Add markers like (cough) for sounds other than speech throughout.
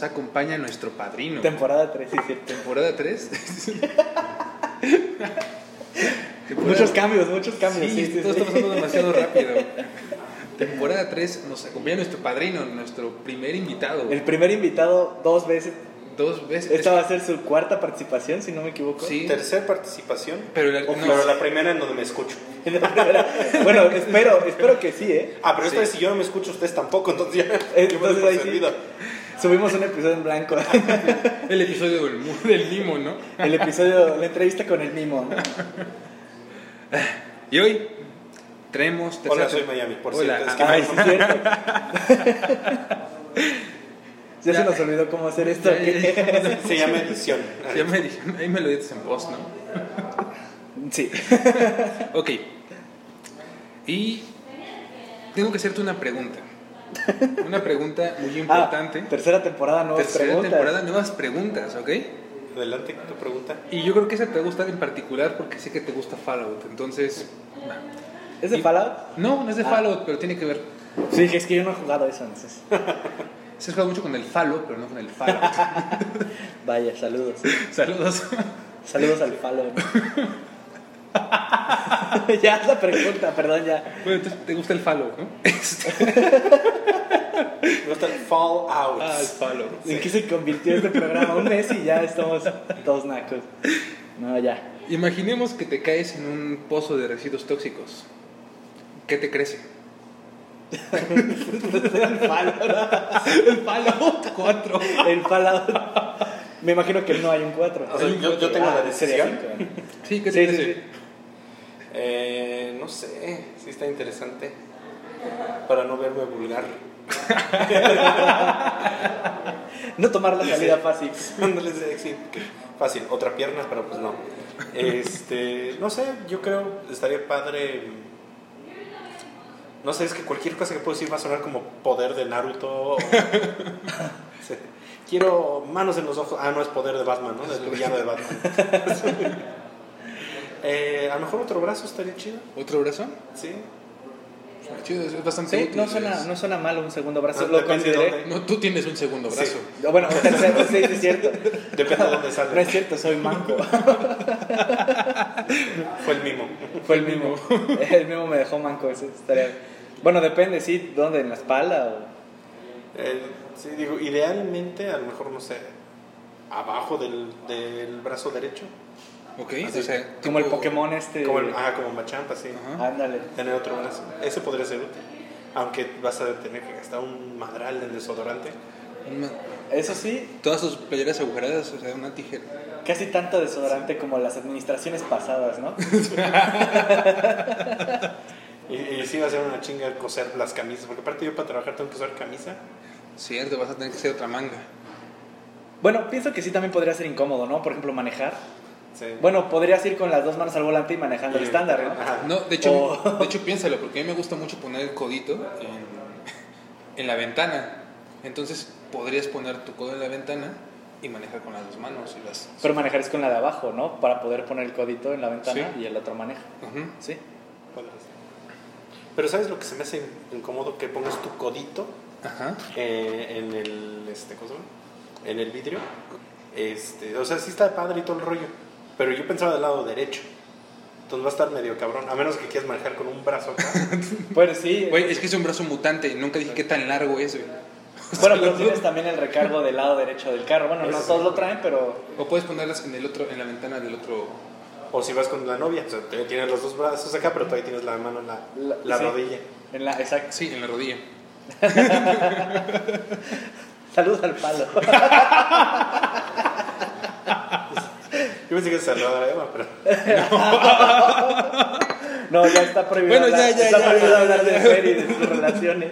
nos acompaña nuestro padrino. Temporada 3, sí, cierto. Temporada 3. (laughs) Muchos cambios, muchos cambios. Sí, Sí, sí, todo sí. está pasando demasiado rápido. (laughs) Temporada 3 nos acompaña nuestro padrino, nuestro primer invitado. El primer invitado dos veces. Dos veces. Esta va a ser su cuarta participación, si no me equivoco. Sí, Tercer participación. pero, la- no, pero la primera en donde me escucho. (laughs) bueno, espero, espero que sí, ¿eh? Ah, pero esta Sí. vez si yo no me escucho, ustedes tampoco, entonces ya. Entonces ahí sí. Subimos un episodio en blanco. (laughs) el episodio del, del mimo, ¿no? El episodio, la entrevista con el mimo. ¿no? Y hoy traemos... Hola, soy Miami, por Hola, cierto. Es que ah, Ay, sí, es cierto. (laughs) Ya se nos olvidó cómo hacer esto. Ya, ya, ya. (laughs) se llama edición. Ahí me lo dices en voz, ¿no? Sí. Ok. Y tengo que hacerte una pregunta. (laughs) Una pregunta muy importante. Ah, tercera temporada, nuevas Tercera preguntas. temporada, nuevas preguntas, ¿ok? Adelante, tu pregunta. Y yo creo que esa te va a gustar en particular porque sé que te gusta Fallout. Entonces, ¿Es de Y- Fallout? no, no es de Ah. Fallout, pero tiene que ver. Sí, es que yo no he jugado eso, entonces. (laughs) Se ha jugado mucho con el Fallout, pero no con el Fallout. (laughs) Vaya, saludos. Saludos. Saludos al Fallout. (laughs) ya es la pregunta, perdón, ya. Bueno, entonces te gusta el Fallout, ¿no? (laughs) Me gusta el Fallout. Ah, el Fallout. ¿En qué se convirtió este programa? Un mes y ya estamos todos nacos. No, ya. Imaginemos que te caes en un pozo de residuos tóxicos. ¿Qué te crece? El Fallout. El Fallout 4. El Fallout. Me imagino que no hay un 4. O sea, yo, yo tengo la decisión. Sí, ¿qué te Sí, sí, crece? sí. Eh, no sé, sí está interesante. Para no verme vulgar. No tomar la salida fácil. Sí, fácil. Otra pierna, pero pues no. Este, no sé, yo creo estaría padre. No sé, es que cualquier cosa que puedo decir va a sonar como poder de Naruto. o- (laughs) Sí. Quiero manos en los ojos. Ah, no es poder de Batman, ¿no? Del villano de Batman. (laughs) Eh, a lo mejor otro brazo estaría chido. ¿Otro brazo? Sí. Chido, es bastante Sí, útil. no suena, es- no suena mal un segundo brazo. Ah, Lo consideré. No, tú tienes un segundo brazo. (laughs) Sí. Bueno, un tercero, sí, sí, es cierto. Depende de dónde sale. No es cierto, soy manco. (laughs) Fue el mismo. Fue el mismo. (laughs) El mismo me dejó manco. Eso estaría... Bueno, depende, sí, ¿dónde? ¿En la espalda? O... Eh, sí, digo, idealmente, a lo mejor, no sé, abajo del, del brazo derecho. Ok, Así, o sea, Como el Pokémon este. Como, el, ah, como Machamp, así. Ajá. Ándale. Tener otro brazo. Ese podría ser útil. Aunque vas a tener que gastar un madral en desodorante. Eso sí, Todas tus playeras agujeradas, o sea, una tijera. casi tanto desodorante como las administraciones pasadas, ¿no? (laughs) Y, y sí va a ser una chinga coser las camisas. Porque aparte yo para trabajar tengo que usar camisa. Cierto, vas a tener que hacer otra manga. Bueno, pienso que sí también podría ser incómodo, ¿no? Por ejemplo, manejar. Sí. Bueno, podrías ir con las dos manos al volante y manejando el estándar, ¿no? Ajá. No, de hecho, O- (laughs) de hecho piénsalo, porque a mí me gusta mucho poner el codito en, (laughs) en la ventana. Entonces podrías poner tu codo en la ventana y manejar con las dos manos y las... Pero manejar es con la de abajo, ¿no? Para poder poner el codito en la ventana Sí. y el otro maneja. Sí. Pero ¿sabes lo que se me hace incómodo? Que pongas tu codito Ajá. eh, en el este, ¿cómo se llama? En el vidrio. Este, o sea, sí está padre y todo el rollo. Pero yo pensaba del lado derecho. Entonces va a estar medio cabrón. A menos que quieras manejar con un brazo acá. (laughs) Bueno, sí. Güey, es que es un brazo mutante. Nunca dije qué tan largo es, güey. Bueno, (laughs) pero tienes también el recargo del lado derecho del carro. Bueno, no todos lo traen, pero O puedes ponerlas en el otro, en la ventana del otro. o si vas con la novia. O sea, tienes los dos brazos acá, pero todavía tienes la mano en la, La- la sí. rodilla. en la exacto. Sí, en la rodilla. (laughs) Saludos al palo. Yo pensé que a Eva, pero. (laughs) No, ya está prohibido Bueno, hablar, ya, ya, está ya, prohibido ya, hablar ya. de Fer y de sus relaciones.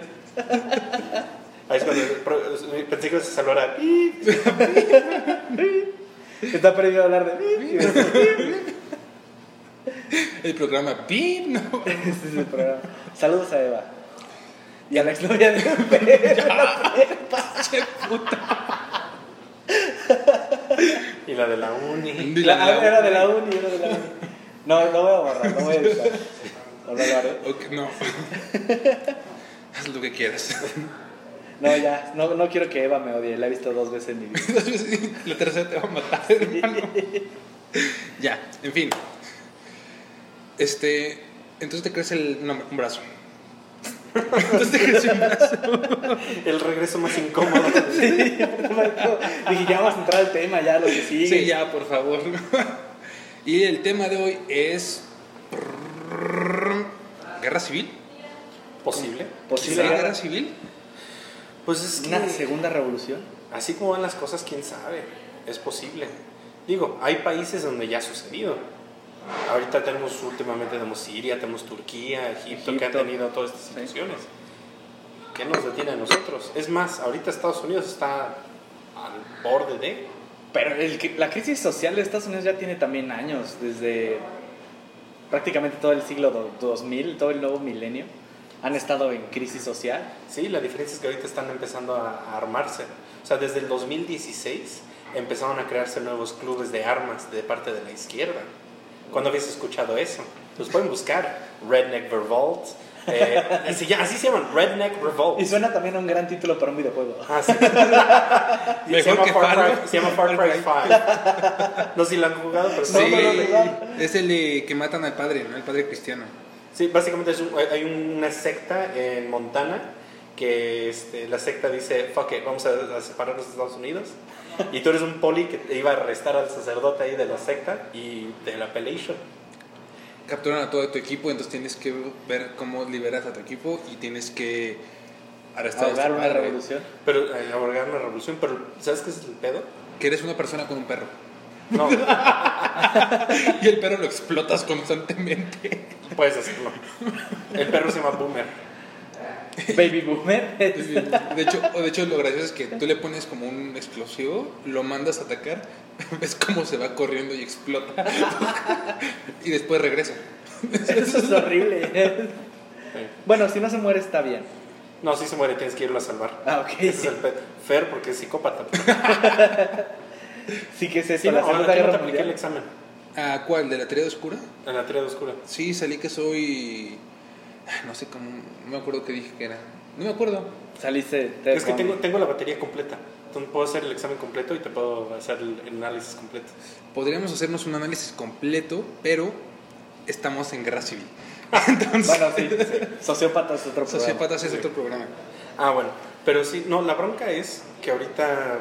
Ahí es cuando pro- pensé que se saludara. Está prohibido hablar de (laughs) El programa Pip, ¿no? (laughs) Este es el programa. Saludos a Eva. Y a la exnovia de Fer. Che puta. Y la de la uni. Y la Ah, Era de la uni, era de la uni. No, no voy a borrar, no voy a editar. No lo haré. Ok, no. (laughs) Haz lo que quieras. No, ya, no, no quiero que Eva me odie, la he visto dos veces en mi vida. (laughs) La tercera te va a matar, hermano. Ya, en fin. Este. Entonces te crece el, no, un brazo. Entonces brazo. (laughs) El regreso más incómodo. (laughs) Dije, ya vamos a entrar al tema, ya lo que sigue. Sí, ya, por favor. Y el tema de hoy es. ¿Guerra civil? ¿Posible? Posible ¿Será guerra. guerra civil? Pues es que, Una segunda revolución. así como van las cosas, quién sabe. Es posible. Digo, hay países donde ya ha sucedido. Ahorita tenemos, últimamente tenemos Siria, tenemos Turquía, Egipto, que han Egipto. tenido todas estas Sí. situaciones. ¿Qué nos detiene a nosotros? Es más, ahorita Estados Unidos está al borde de... Pero el la crisis social de Estados Unidos ya tiene también años, desde prácticamente todo el siglo do- 2000, todo el nuevo milenio, han estado en crisis social. Sí, la diferencia es que ahorita están empezando a, a armarse. O sea, desde el 2016 empezaron a crearse nuevos clubes de armas de parte de la izquierda. ¿Cuándo habías escuchado eso? Los pueden buscar. Redneck Revolt. eh, (laughs) así, ya- así se llaman, Redneck Revolt. Y suena también a un gran título para un videojuego. Ah, sí. (laughs) se, Mejor llama que Far Cry, se llama Far Cry 5. No sé si lo han jugado, pero Sí, no, es el de que matan al padre, ¿no? El padre cristiano. Sí, básicamente es un- hay una secta en Montana que este, la secta dice, fuck it, vamos a, a separarnos de Estados Unidos. (laughs) Y tú eres un poli que te iba a arrestar al sacerdote ahí de la secta y de la appellation. Capturan a todo tu equipo, entonces tienes que ver cómo liberas a tu equipo y tienes que arrestar a este una revolución. Pero, eh, aborgar una revolución, pero ¿sabes qué es el pedo? Que eres una persona con un perro. No, (laughs) Y el perro lo explotas constantemente. puedes hacerlo. El perro se llama Boomer. (laughs) Baby Boomer. De hecho, de hecho, lo gracioso es que tú le pones como un explosivo, lo mandas a atacar, (laughs) ves cómo se va corriendo y explota. (laughs) Y después regresa. Eso es horrible. Bueno, si no se muere está bien. No, si se muere, tienes que irlo a salvar. Ah, ok. Ese es el pedo. Fer, porque es psicópata. Sí que es eso, Sí, la no, Segunda ¿a Guerra el examen? ¿A cuál? ¿De la teoría oscura? En la teoría oscura. Sí, salí que soy. No sé cómo. No me acuerdo qué dije que era. No me acuerdo. Saliste. te- Es que tengo, tengo la batería completa. Entonces puedo hacer el examen completo y te puedo hacer el el análisis completo. Podríamos hacernos un análisis completo, pero estamos en guerra civil. (laughs) Entonces, Bueno, sí, sí. Sociópatas es otro programa. Sociópatas es otro programa. Ah, bueno. Pero sí, no, la bronca es que ahorita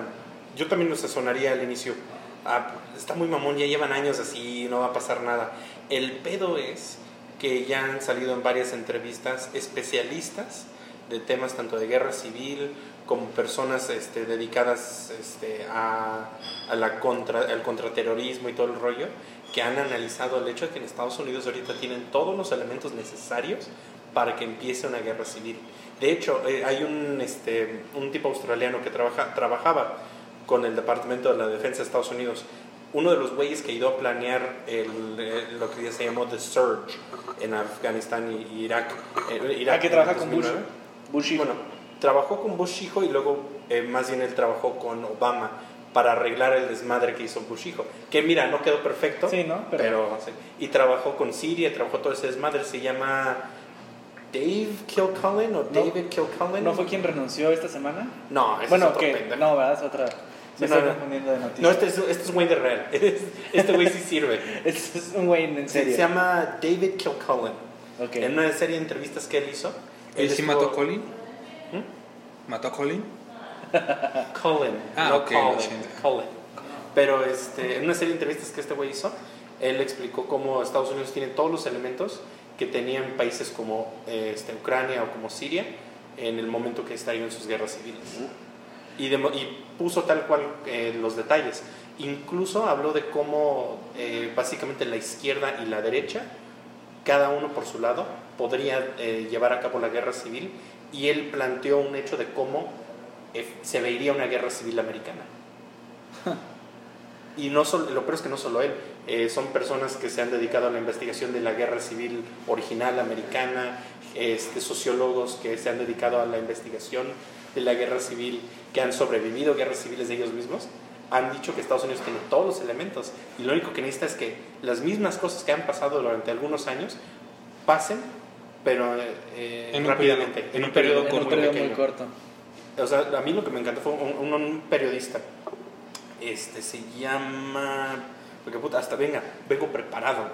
yo también nos sonaría al inicio. Ah, está muy mamón, ya llevan años así, no va a pasar nada. El pedo es que ya han salido en varias entrevistas especialistas de temas tanto de guerra civil como personas este, dedicadas este, a, la contra, al contraterrorismo y todo el rollo, que han analizado el hecho de que en Estados Unidos ahorita tienen todos los elementos necesarios para que empiece una guerra civil. De hecho, eh, hay un, este, un tipo australiano que trabaja, trabajaba con el Departamento de la Defensa de Estados Unidos. Uno de los güeyes que ayudó a planear el, eh, lo que se llamó The Surge en Afganistán y Irak. eh, Irak Ah, que trabaja con Bush. 2009. Bush hijo. Bueno, trabajó con Bush hijo y luego eh, más bien él trabajó con Obama para arreglar el desmadre que hizo Bush hijo. Que mira, no quedó perfecto. Sí, ¿no? Pero- Pero, sí. Y trabajó con Siria, trabajó todo ese desmadre. Se llama Dave Kilcullen o David Kilcullen. ¿No fue quien renunció esta semana? No, ese es bueno, otro que pendejo. no, ¿verdad? Es otra. Me no, estoy no. confundiendo de noticias. No, este es, este es un güey de real. (laughs) Este güey sí sirve. (laughs) Este es un güey en Se, serio. se llama David Kilcullen. Ok. En una serie de entrevistas que él hizo. ¿Él sí estuvo- mató a Colin? ¿Mm? ¿Mató a Colin? (laughs) Colin, Ah, no ok, lo Colin. Colin. Pero este, en una serie de entrevistas que este güey hizo, él explicó cómo Estados Unidos tiene todos los elementos que tenían países como eh, este, Ucrania o como Siria en el momento que estarían en sus guerras civiles. Y, demo- y puso tal cual eh, los detalles. Incluso habló de cómo eh, básicamente la izquierda y la derecha, cada uno por su lado, podría eh, llevar a cabo la guerra civil y él planteó un hecho de cómo se vería una guerra civil americana. (laughs) Y no solo, lo peor es que no solo él, eh, son personas que se han dedicado a la investigación de la guerra civil original americana, este, sociólogos que se han dedicado a la investigación de la guerra civil, que han sobrevivido guerras civiles de ellos mismos, han dicho que Estados Unidos tiene todos los elementos y lo único que necesita es que las mismas cosas que han pasado durante algunos años pasen, pero eh, En rápidamente, periodo- en un periodo en corto, un periodo muy corto. O sea, a mí lo que me encantó fue un, un- un periodista. Este se llama. Porque puta, hasta venga, vengo preparado.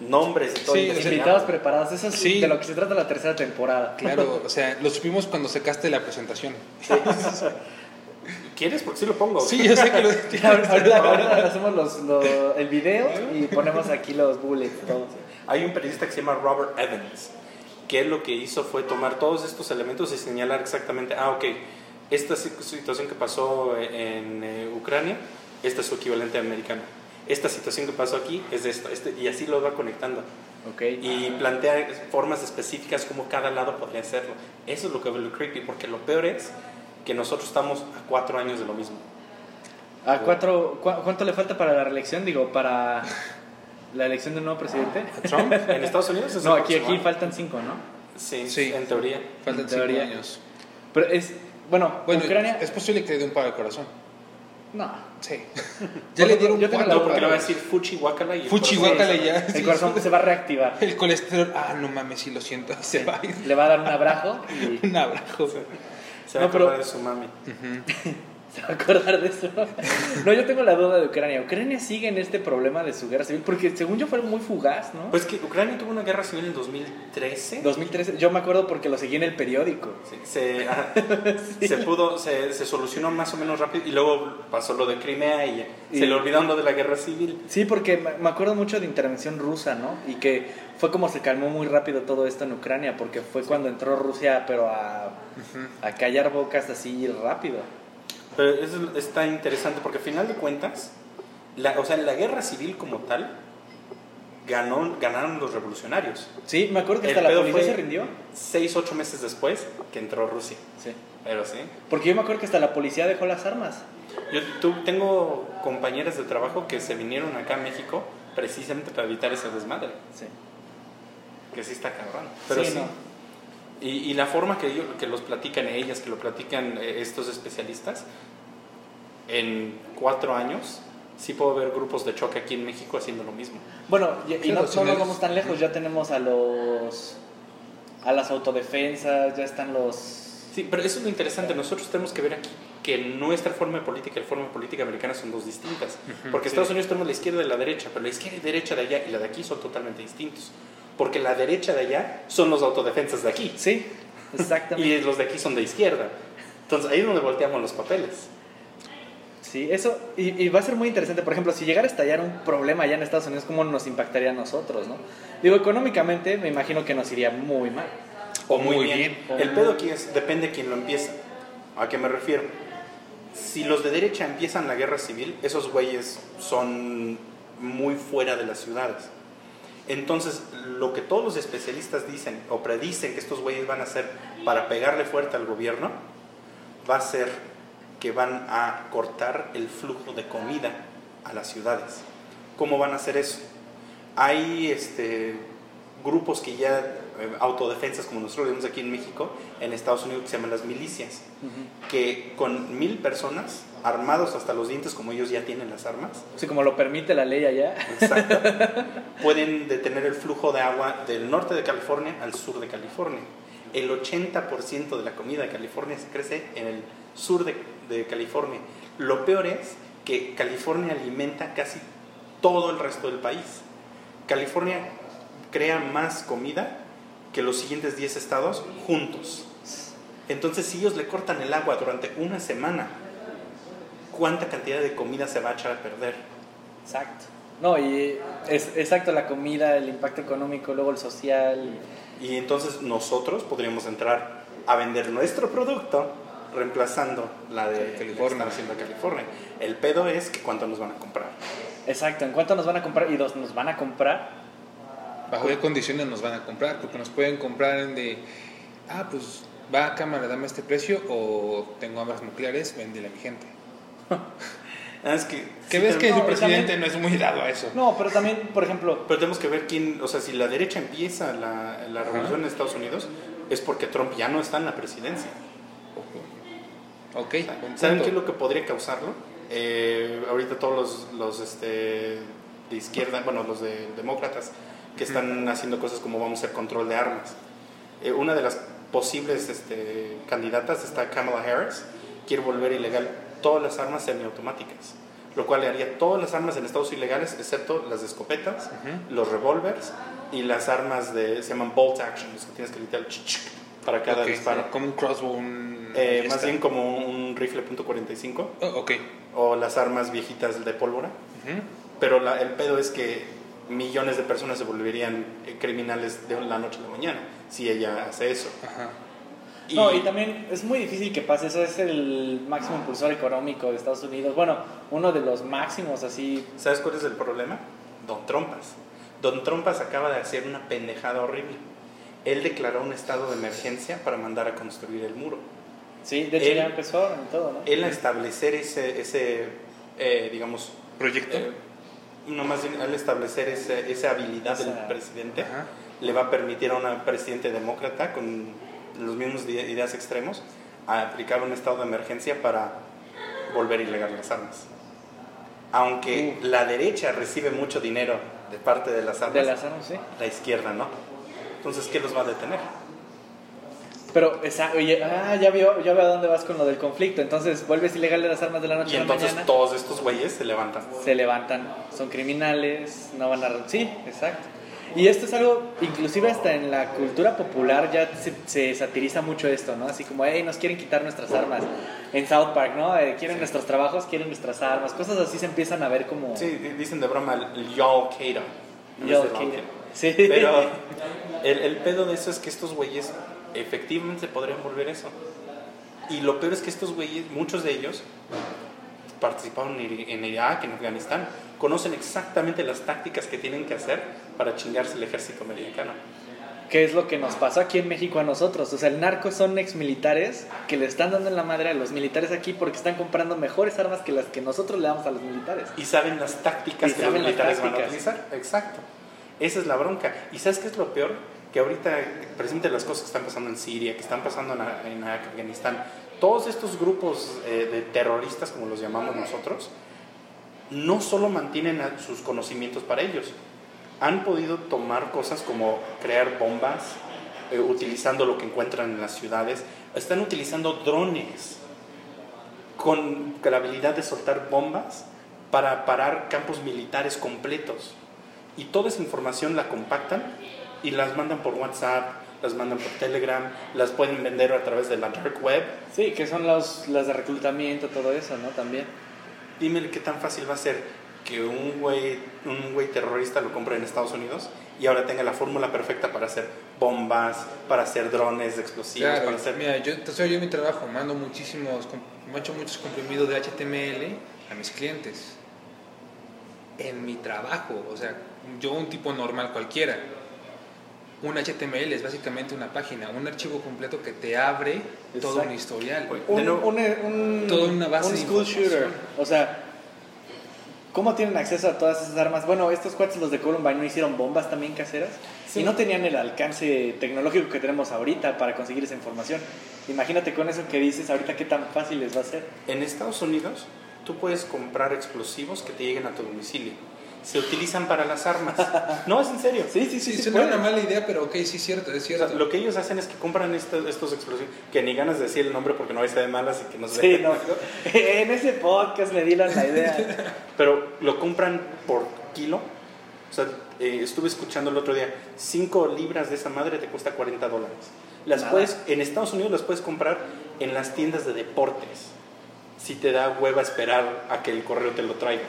Nombres y todo. Sí, Invitados preparados, eso es Sí. de lo que se trata la tercera temporada. (laughs) Claro, o sea, lo supimos cuando sacaste la presentación. ¿Quieres? Porque sí lo pongo. Sí, yo sé que lo (laughs) (laughs) ahorita, ahorita hacemos los, lo- el video y ponemos aquí los bullets, todo. Hay un periodista que se llama Robert Evans, que lo que hizo fue tomar todos estos elementos y señalar exactamente, ah, ok, esta si- situación que pasó en eh, Ucrania, esta es su equivalente americano. Esta situación que pasó aquí es de esto, este, y así lo va conectando. Ok. Y plantea formas específicas como cada lado podría hacerlo. Eso es lo que vuelve creepy, porque lo peor es que nosotros estamos a cuatro años de lo mismo. ¿A cuatro, cua- ¿Cuánto le falta para la reelección? Digo, para la elección de un nuevo presidente. Trump en Estados Unidos (laughs) es No, aquí, próximo aquí faltan cinco, ¿no? Sí, Sí. en teoría. Faltan En cinco teoría. años. Pero es, bueno, Bueno, Ucrania... es posible que le dé un paro al corazón. No. Sí. (laughs) ya le dieron Yo cuatro No, porque le va a decir Fuchi Guacala y Fuchi guácala ya. El sí. corazón se va a reactivar. El colesterol, ah, no mames, sí lo siento, se va a ir. Le va a dar un abrazo y (laughs) Un abrazo. Se va No, a pero- de su mami. (laughs) (laughs) se va a acordar de eso. (laughs) No, yo tengo la duda de Ucrania. Ucrania sigue en este problema de su guerra civil porque según yo fue muy fugaz, ¿no? Pues que Ucrania tuvo una guerra civil en 2013. 2013, yo me acuerdo porque lo seguí en el periódico. Sí, se, (laughs) se pudo, se, se solucionó más o menos rápido y luego pasó lo de Crimea y, Y- se le olvidaron lo de la guerra civil. Sí, porque me me acuerdo mucho de intervención rusa, ¿no? Y que fue como se calmó muy rápido todo esto en Ucrania, porque fue cuando entró Rusia, pero a, a callar bocas así rápido. Pero eso está interesante porque al final de cuentas, la, o sea, la guerra civil como tal, ganó, ganaron los revolucionarios. Sí, me acuerdo que El hasta la policía se rindió. Seis, ocho meses después que entró Rusia. Sí. Pero sí. Porque yo me acuerdo que hasta la policía dejó las armas. Yo tu- tengo compañeras de trabajo que se vinieron acá a México precisamente para evitar ese desmadre. Sí. Que sí está cabrón. Pero sí. Sí, no. Y, y la forma que, ellos- que los platican ellas, que lo platican eh, estos especialistas, en cuatro años sí puedo ver grupos de choque aquí en México haciendo lo mismo. Bueno, y, y no, no no nos vamos tan lejos, ya tenemos a los a las autodefensas, ya están los Sí, pero eso es lo interesante. Nosotros tenemos que ver aquí que nuestra forma de política y la forma de política americana son dos distintas. Porque en Estados Unidos tenemos la izquierda y la derecha, pero la izquierda y derecha de allá y la de aquí son totalmente distintos. Porque la derecha de allá son los autodefensas de aquí. Sí, exactamente. Y los de aquí son de izquierda. Entonces ahí es donde volteamos los papeles. Sí, eso, y, y va a ser muy interesante, por ejemplo, si llegara a estallar un problema allá en Estados Unidos, ¿cómo nos impactaría a nosotros, no? Digo, económicamente me imagino que nos iría muy mal. O muy, Muy bien. bien. El pedo aquí es, depende de quién lo empieza. ¿A qué me refiero? Si los de derecha empiezan la guerra civil, esos güeyes son muy fuera de las ciudades. Entonces, lo que todos los especialistas dicen o predicen que estos güeyes van a hacer para pegarle fuerte al gobierno, va a ser que van a cortar el flujo de comida a las ciudades. ¿Cómo van a hacer eso? Hay este, grupos que ya, eh, autodefensas como nosotros lo vemos aquí en México, en Estados Unidos que se llaman las milicias, que con mil personas, armados hasta los dientes como ellos ya tienen las armas, Sí, como lo permite la ley allá. Exacto. (laughs) Pueden detener el flujo de agua del norte de California al sur de California. El 80% de la comida de California se crece en el sur de, de California. Lo peor es que California alimenta casi todo el resto del país. California crea más comida que los siguientes 10 estados juntos. Entonces, si ellos le cortan el agua durante una semana, ¿cuánta cantidad de comida se va a echar a perder? Exacto. No, y es exacto la comida, el impacto económico, luego el social. Y entonces nosotros podríamos entrar a vender nuestro producto reemplazando la de California. la haciendo California. El pedo es que cuánto nos van a comprar. Exacto, ¿en cuánto nos van a comprar? Y dos, nos van a comprar. ¿Bajo qué condiciones nos van a comprar? Porque nos pueden comprar en de, ah, pues va a cámara, dame este precio, o tengo armas nucleares, véndele a mi gente. (laughs) Ah, Es que, Que sí, ves que no, su presidente también- no es muy dado a eso. No, pero también, por ejemplo, Pero tenemos que ver quién, o sea, si la derecha empieza la, la revolución en Estados Unidos, es porque Trump ya no está en la presidencia. Ok, ¿Saben qué es lo que podría causarlo? Eh, ahorita todos los, los este, de izquierda, bueno, los de demócratas, que están haciendo cosas como vamos a hacer control de armas. Eh, una de las posibles este, candidatas está Kamala Harris, quiere volver ilegal todas las armas semiautomáticas, lo cual le haría todas las armas en estados ilegales, excepto las de escopetas, los revólveres y las armas de, se llaman bolt action, los que tienes que literal para cada Ok, disparo. Como un crossbow, un... Eh, más bien como un rifle .45 Oh, ok. o las armas viejitas de pólvora. Pero la- el pedo es que millones de personas se volverían eh, criminales de la noche a la mañana si ella hace eso. Ajá. Y, No, y también es muy difícil que pase eso. Es el máximo impulsor económico de Estados Unidos. Bueno, uno de los máximos así. ¿Sabes cuál es el problema? Don Trompas. Don Trompas acaba de hacer una pendejada horrible. Él declaró un estado de emergencia para mandar a construir el muro. Sí, de hecho Él- ya empezó en todo, ¿no? Él a establecer ese, ese eh, digamos, Proyecto. eh, no más bien al establecer ese- esa habilidad del Esa- presidente, Ajá. le va a permitir a un presidente demócrata con los mismos ide- ideas extremos a aplicar un estado de emergencia para volver ilegal las armas. Aunque la derecha recibe mucho dinero de parte de las armas, De las armas, sí. la izquierda no. Entonces, ¿qué los va a detener? Pero, esa, oye, ah, ya veo, ya veo a dónde vas con lo del conflicto. Entonces, vuelves ilegal de las armas de la noche Y a la entonces mañana. todos estos güeyes se levantan. se levantan, son criminales, no van a... Sí, exacto. Y esto es algo, inclusive hasta en la cultura popular ya se, se satiriza mucho esto, ¿no? Así como, hey, nos quieren quitar nuestras armas. En South Park, ¿no? Eh, quieren nuestros trabajos, quieren nuestras armas. Cosas así se empiezan a ver como... Sí, dicen de broma el Y'all de que- Al-Qaeda. Sí. Pero (laughs) el, el pedo de eso es que estos güeyes efectivamente podrían volver eso. Y lo peor es que estos güeyes, muchos de ellos, participaron en, Irak, en Afganistán, conocen exactamente las tácticas que tienen que hacer para chingarse el ejército americano. ¿Qué es lo que nos pasó aquí en México a nosotros? O sea, el narco son ex militares que le están dando en la madre a los militares aquí porque están comprando mejores armas que las que nosotros le damos a los militares. Y saben las tácticas Y que los saben las militares van a utilizar. Exacto. Esa es la bronca. ¿Y sabes qué es lo peor? Que ahorita, precisamente las cosas que están pasando en Siria, que están pasando en, Afganistán, todos estos grupos eh, de terroristas, como los llamamos nosotros, no solo mantienen sus conocimientos para ellos, han podido tomar cosas como crear bombas, eh, utilizando lo que encuentran en las ciudades, están utilizando drones con la habilidad de soltar bombas para parar campos militares completos. Y toda esa información la compactan y las mandan por WhatsApp, las mandan por Telegram, las pueden vender a través de la dark web. Sí, que son los, las de reclutamiento, todo eso, ¿no? También. Dime qué tan fácil va a ser que un güey, un güey terrorista lo compre en Estados Unidos y ahora tenga la fórmula perfecta para hacer bombas, para hacer drones explosivos, Claro, para hacer... mira, yo, soy yo en mi trabajo, mando muchísimos, mando muchos comprimidos de HTML a mis clientes. En mi trabajo, o sea, yo un tipo normal cualquiera. Un HTML es básicamente una página, un archivo completo que te abre todo un historial. Un, De nuevo- un, un- Toda una base un de school información. shooter. O sea, ¿cómo tienen acceso a todas esas armas? Bueno, estos cuates, los de Columbine, ¿no hicieron bombas también caseras? Sí. Y no tenían el alcance tecnológico que tenemos ahorita para conseguir esa información. Imagínate con eso que dices ahorita qué tan fácil les va a ser. En Estados Unidos, tú puedes comprar explosivos que te lleguen a tu domicilio. Se utilizan para las armas. (laughs) No, es en serio. Sí, sí, Sí, sí, suena una mala idea, pero ok, sí es cierto, es O cierto. sea, lo que ellos hacen es que compran estos, estos explosivos, que ni ganas de decir el nombre porque no vais a de malas y que no se Sí, (laughs) no. En ese podcast me dieron la idea. (laughs) Pero lo compran por kilo. O sea, eh, estuve escuchando el otro día, 5 libras de esa madre te cuesta 40 dólares. Las Nada. puedes, en Estados Unidos las puedes comprar en las tiendas de deportes. Si te da hueva esperar a que el correo te lo traiga.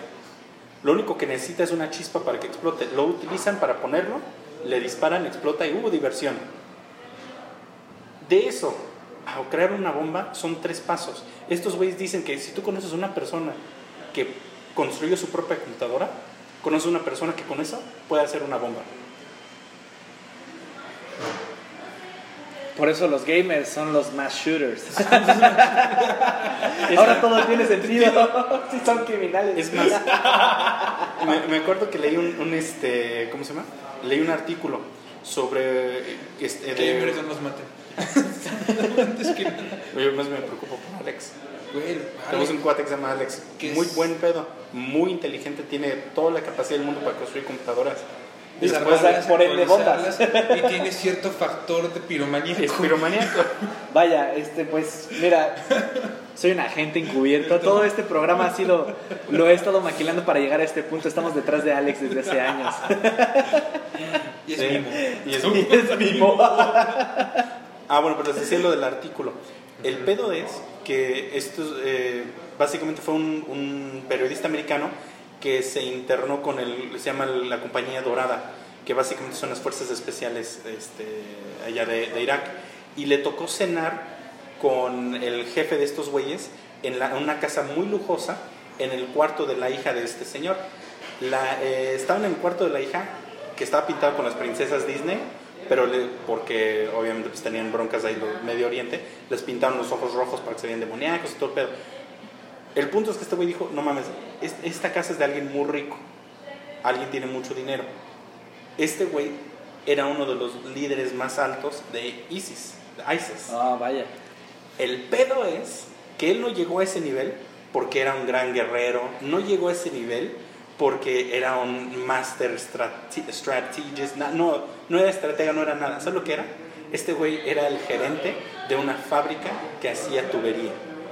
Lo único que necesita es una chispa para que explote. Lo utilizan para ponerlo, le disparan, explota y hubo diversión. De eso a crear una bomba son tres pasos. Estos güeyes dicen que si tú conoces a una persona que construyó su propia computadora, conoces a una persona que con eso puede hacer una bomba. Por eso los gamers son los mass shooters. (laughs) (laughs) Ahora todo tiene sentido. Si son criminales. Es más, (laughs) me, me acuerdo que leí un, un, este, ¿cómo se llama? Leí un artículo sobre este, Que de, no nos maten. Yo más me preocupo por Alex. Güey, Tenemos un cuate que se llama Alex, ¿Qué muy es? buen pedo, muy inteligente, tiene toda la capacidad del mundo para construir computadoras. Y después, por ende, bombas. Y tiene cierto factor de Es piromaníaco. piromaníaco. Vaya, este, pues, mira, soy un agente encubierto. Todo este programa ha sido, lo he estado maquilando para llegar a este punto. Estamos detrás de Alex desde hace años. Y es Sí. mimo. Y es- Y es mimo. Ah, bueno, pero les decía lo del artículo. El pedo es que esto eh, básicamente fue un, un periodista americano que se internó con el, se llama la compañía Dorada, que básicamente son las fuerzas especiales este, allá de, de Irak, y le tocó cenar con el jefe de estos güeyes en, la- una casa muy lujosa en el cuarto de la hija de este señor. La, eh, estaban en el cuarto de la hija que estaba pintado con las princesas Disney, pero le- porque obviamente pues, tenían broncas ahí del Medio Oriente, les pintaron los ojos rojos para que se vean demoníacos y todo el pedo. El punto es que este güey dijo, no mames, es- esta casa es de alguien muy rico, alguien tiene mucho dinero. Este güey era uno de los líderes más altos de ISIS, de ISIS. Ah, vaya. El pedo es que él no llegó a ese nivel porque era un gran guerrero, no llegó a ese nivel porque era un master strate- strategist, no, no era estratega, no era nada. ¿Sabes lo que era? Este güey era el gerente de una fábrica que hacía tubería.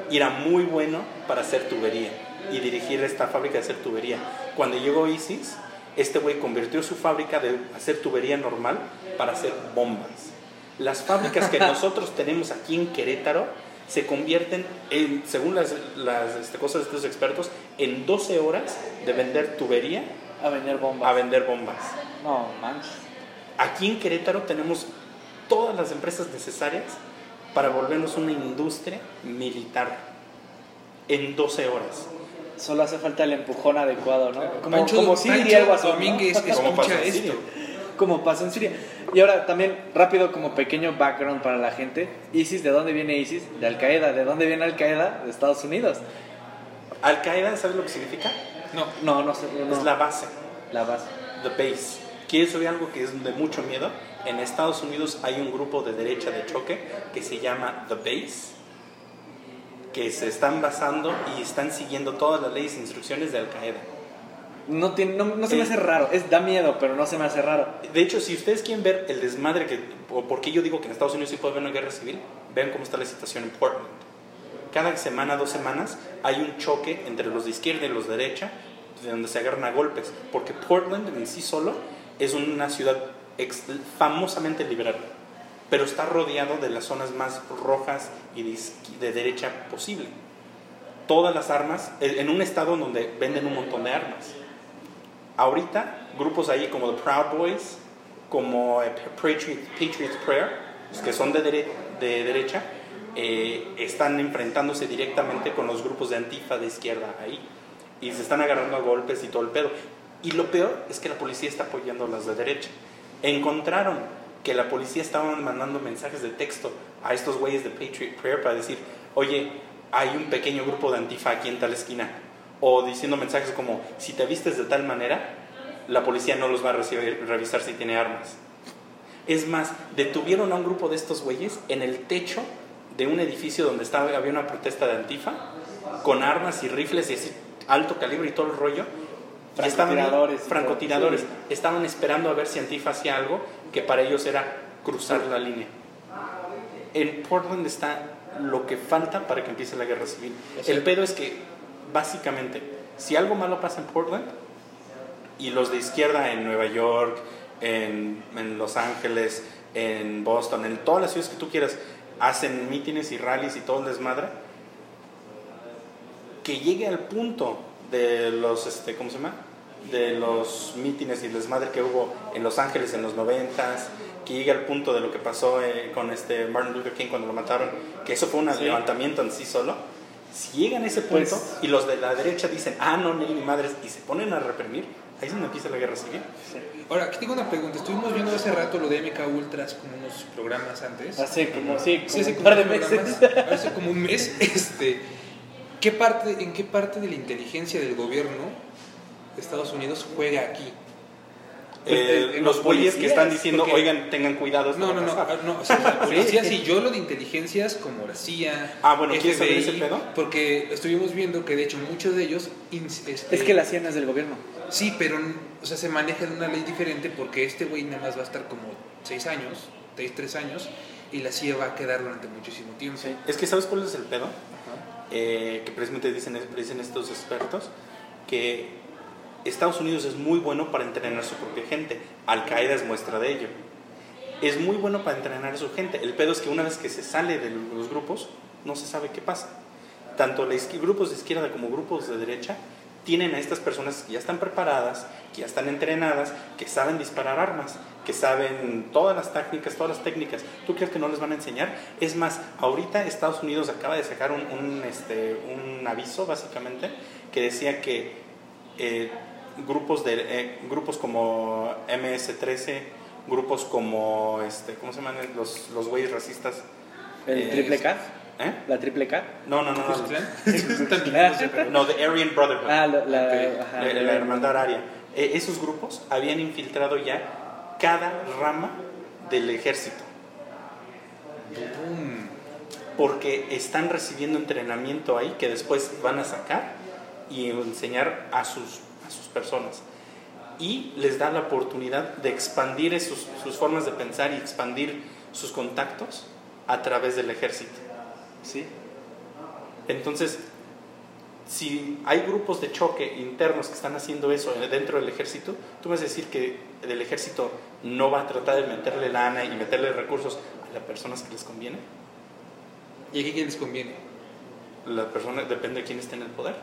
Y era muy bueno para hacer tubería y dirigir esta fábrica de hacer tubería. Cuando llegó ISIS, este güey convirtió su fábrica de hacer tubería normal para hacer bombas. Las fábricas que (laughs) nosotros tenemos aquí en Querétaro se convierten, en, según las, las este, cosas de estos expertos, en 12 horas de vender tubería A vender bombas. a vender bombas. No, manches. Aquí en Querétaro tenemos todas las empresas necesarias para volvernos una industria militar en 12 horas. Solo hace falta el empujón adecuado, ¿no? Como, Pancho, como sí Pancho Guasón, ¿no? Domínguez Como pasó escucha en esto. Siria. como pasó en Siria. Y ahora también, rápido, como pequeño background para la gente. ISIS, ¿de dónde viene ISIS? De Al Qaeda. ¿De dónde viene Al Qaeda? De Estados Unidos. Al Qaeda, ¿sabes lo que significa? No, No, no sé. No, Es la base. la base. The Base. ¿Quieres oír algo que es de mucho miedo? En Estados Unidos hay un grupo de derecha de choque que se llama The Base, que se están basando y están siguiendo todas las leyes e instrucciones de Al Qaeda. No, tiene, no, no se me hace raro. Es, da miedo, pero no se me hace raro. De hecho, si ustedes quieren ver el desmadre que, o por qué yo digo que en Estados Unidos sí puede haber una guerra civil, vean cómo está la situación en Portland. Cada semana, dos semanas, hay un choque entre los de izquierda y los de derecha, de donde se agarran a golpes, porque Portland en sí solo es una ciudad ex- famosamente liberal, pero está rodeado de las zonas más rojas y de, derecha posible. Todas las armas, en un estado donde venden un montón de armas. Ahorita, grupos ahí como The Proud Boys, como eh, Patriot, Patriots Prayer, que son de derecha, eh, están enfrentándose directamente con los grupos de antifa de izquierda ahí. Y se están agarrando a golpes y todo el pedo. Y lo peor es que la policía está apoyando a las de derecha. Encontraron que la policía estaba mandando mensajes de texto a estos güeyes de Patriot Prayer para decir, oye, hay un pequeño grupo de antifa aquí en tal esquina. O diciendo mensajes como, si te vistes de tal manera, la policía no los va a recibir- revisar si tiene armas. Es más, detuvieron a un grupo de estos güeyes en el techo de un edificio donde estaba, había una protesta de antifa, con armas y rifles y así, alto calibre y todo el rollo. Y estaban- Francotiradores. francotiradores. Sí. Estaban esperando a ver si Antifa hacía algo que para ellos era cruzar la línea. En Portland está lo que falta para que empiece la guerra civil. El pedo es que, básicamente, si algo malo pasa en Portland, y los de izquierda en Nueva York, en, en Los Ángeles, en Boston, en todas las ciudades que tú quieras, hacen mítines y rallies y todo el desmadre, que llegue al punto de los, este, ¿cómo se llama? De los mítines y desmadre que hubo en Los Ángeles en los noventas, que llegue al punto de lo que pasó eh, con este Martin Luther King cuando lo mataron, que eso fue un Sí. levantamiento en sí solo. Si llegan a ese punto Pues- y los de la derecha dicen, ah, no, ni madres, y se ponen a reprimir, ahí es donde empieza la guerra civil. Ahora, aquí tengo una pregunta. Estuvimos viendo hace rato lo de MK Ultras como unos programas antes. Hace como, sí, como Sí, hace un como par de meses. Hace como un mes. (laughs) Este, ¿qué parte, ¿En qué parte de la inteligencia del gobierno Estados Unidos juega aquí? Pues, eh, eh, los güeyes que están diciendo, porque- oigan, tengan cuidado. No, no, no, pasar". ah, no, o sea, la (laughs) policía sí, yo lo de inteligencias como la CIA, Ah, bueno, ¿quieres saber ese pedo? porque estuvimos viendo que de hecho muchos de ellos... este, Es que la CIA no es del gobierno. Sí, pero o sea, se maneja de una ley diferente porque este güey nada más va a estar como seis años, seis, tres años, y la CIA va a quedar durante muchísimo tiempo. Sí. Es que, ¿sabes cuál es el pedo? Eh, que precisamente dicen, dicen estos expertos, que Estados Unidos es muy bueno para entrenar a su propia gente. Al Qaeda es muestra de ello. Es muy bueno para entrenar a su gente. El pedo es que una vez que se sale de los grupos, no se sabe qué pasa. Tanto grupos de izquierda como grupos de derecha tienen a estas personas que ya están preparadas, que ya están entrenadas, que saben disparar armas, que saben todas las técnicas, todas las técnicas. ¿Tú crees que no les van a enseñar? Es más, ahorita Estados Unidos acaba de sacar un, un, este, un aviso, básicamente, que decía que eh, grupos, de, eh, grupos como MS-13, grupos como, este, ¿cómo se llaman los, los güeyes racistas? ¿El Eh, triple K? ¿Eh? ¿La triple K? No, no, no, no. (laughs) También, no No, The Aryan Brotherhood. Ah, la, la, Ok. ajá, la, la hermandad aria. Eh, esos grupos habían infiltrado ya cada rama del ejército porque están recibiendo entrenamiento ahí que después van a sacar y enseñar a sus, a sus personas. Y les da la oportunidad de expandir sus, sus formas de pensar y expandir sus contactos a través del ejército. Sí. Entonces, si hay grupos de choque internos que están haciendo eso dentro del ejército, tú vas a decir que el ejército no va a tratar de meterle lana y meterle recursos a las personas que les conviene. ¿Y aquí quién les conviene? La persona depende de quién esté en el poder.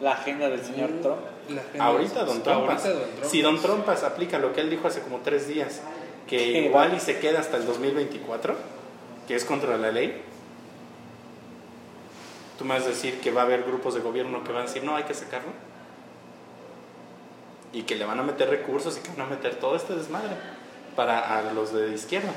La agenda del señor Mm. Trump. Ahorita Don Trumpas. Ahorita Don Trump. Si Don Trumpas aplica lo que él dijo hace como tres días, que ¿Qué? igual y se queda hasta el 2024, que es contra la ley, tú me vas a decir que va a haber grupos de gobierno que van a decir, no, hay que sacarlo. Y que le van a meter recursos y que van a meter todo este desmadre para a los de izquierda.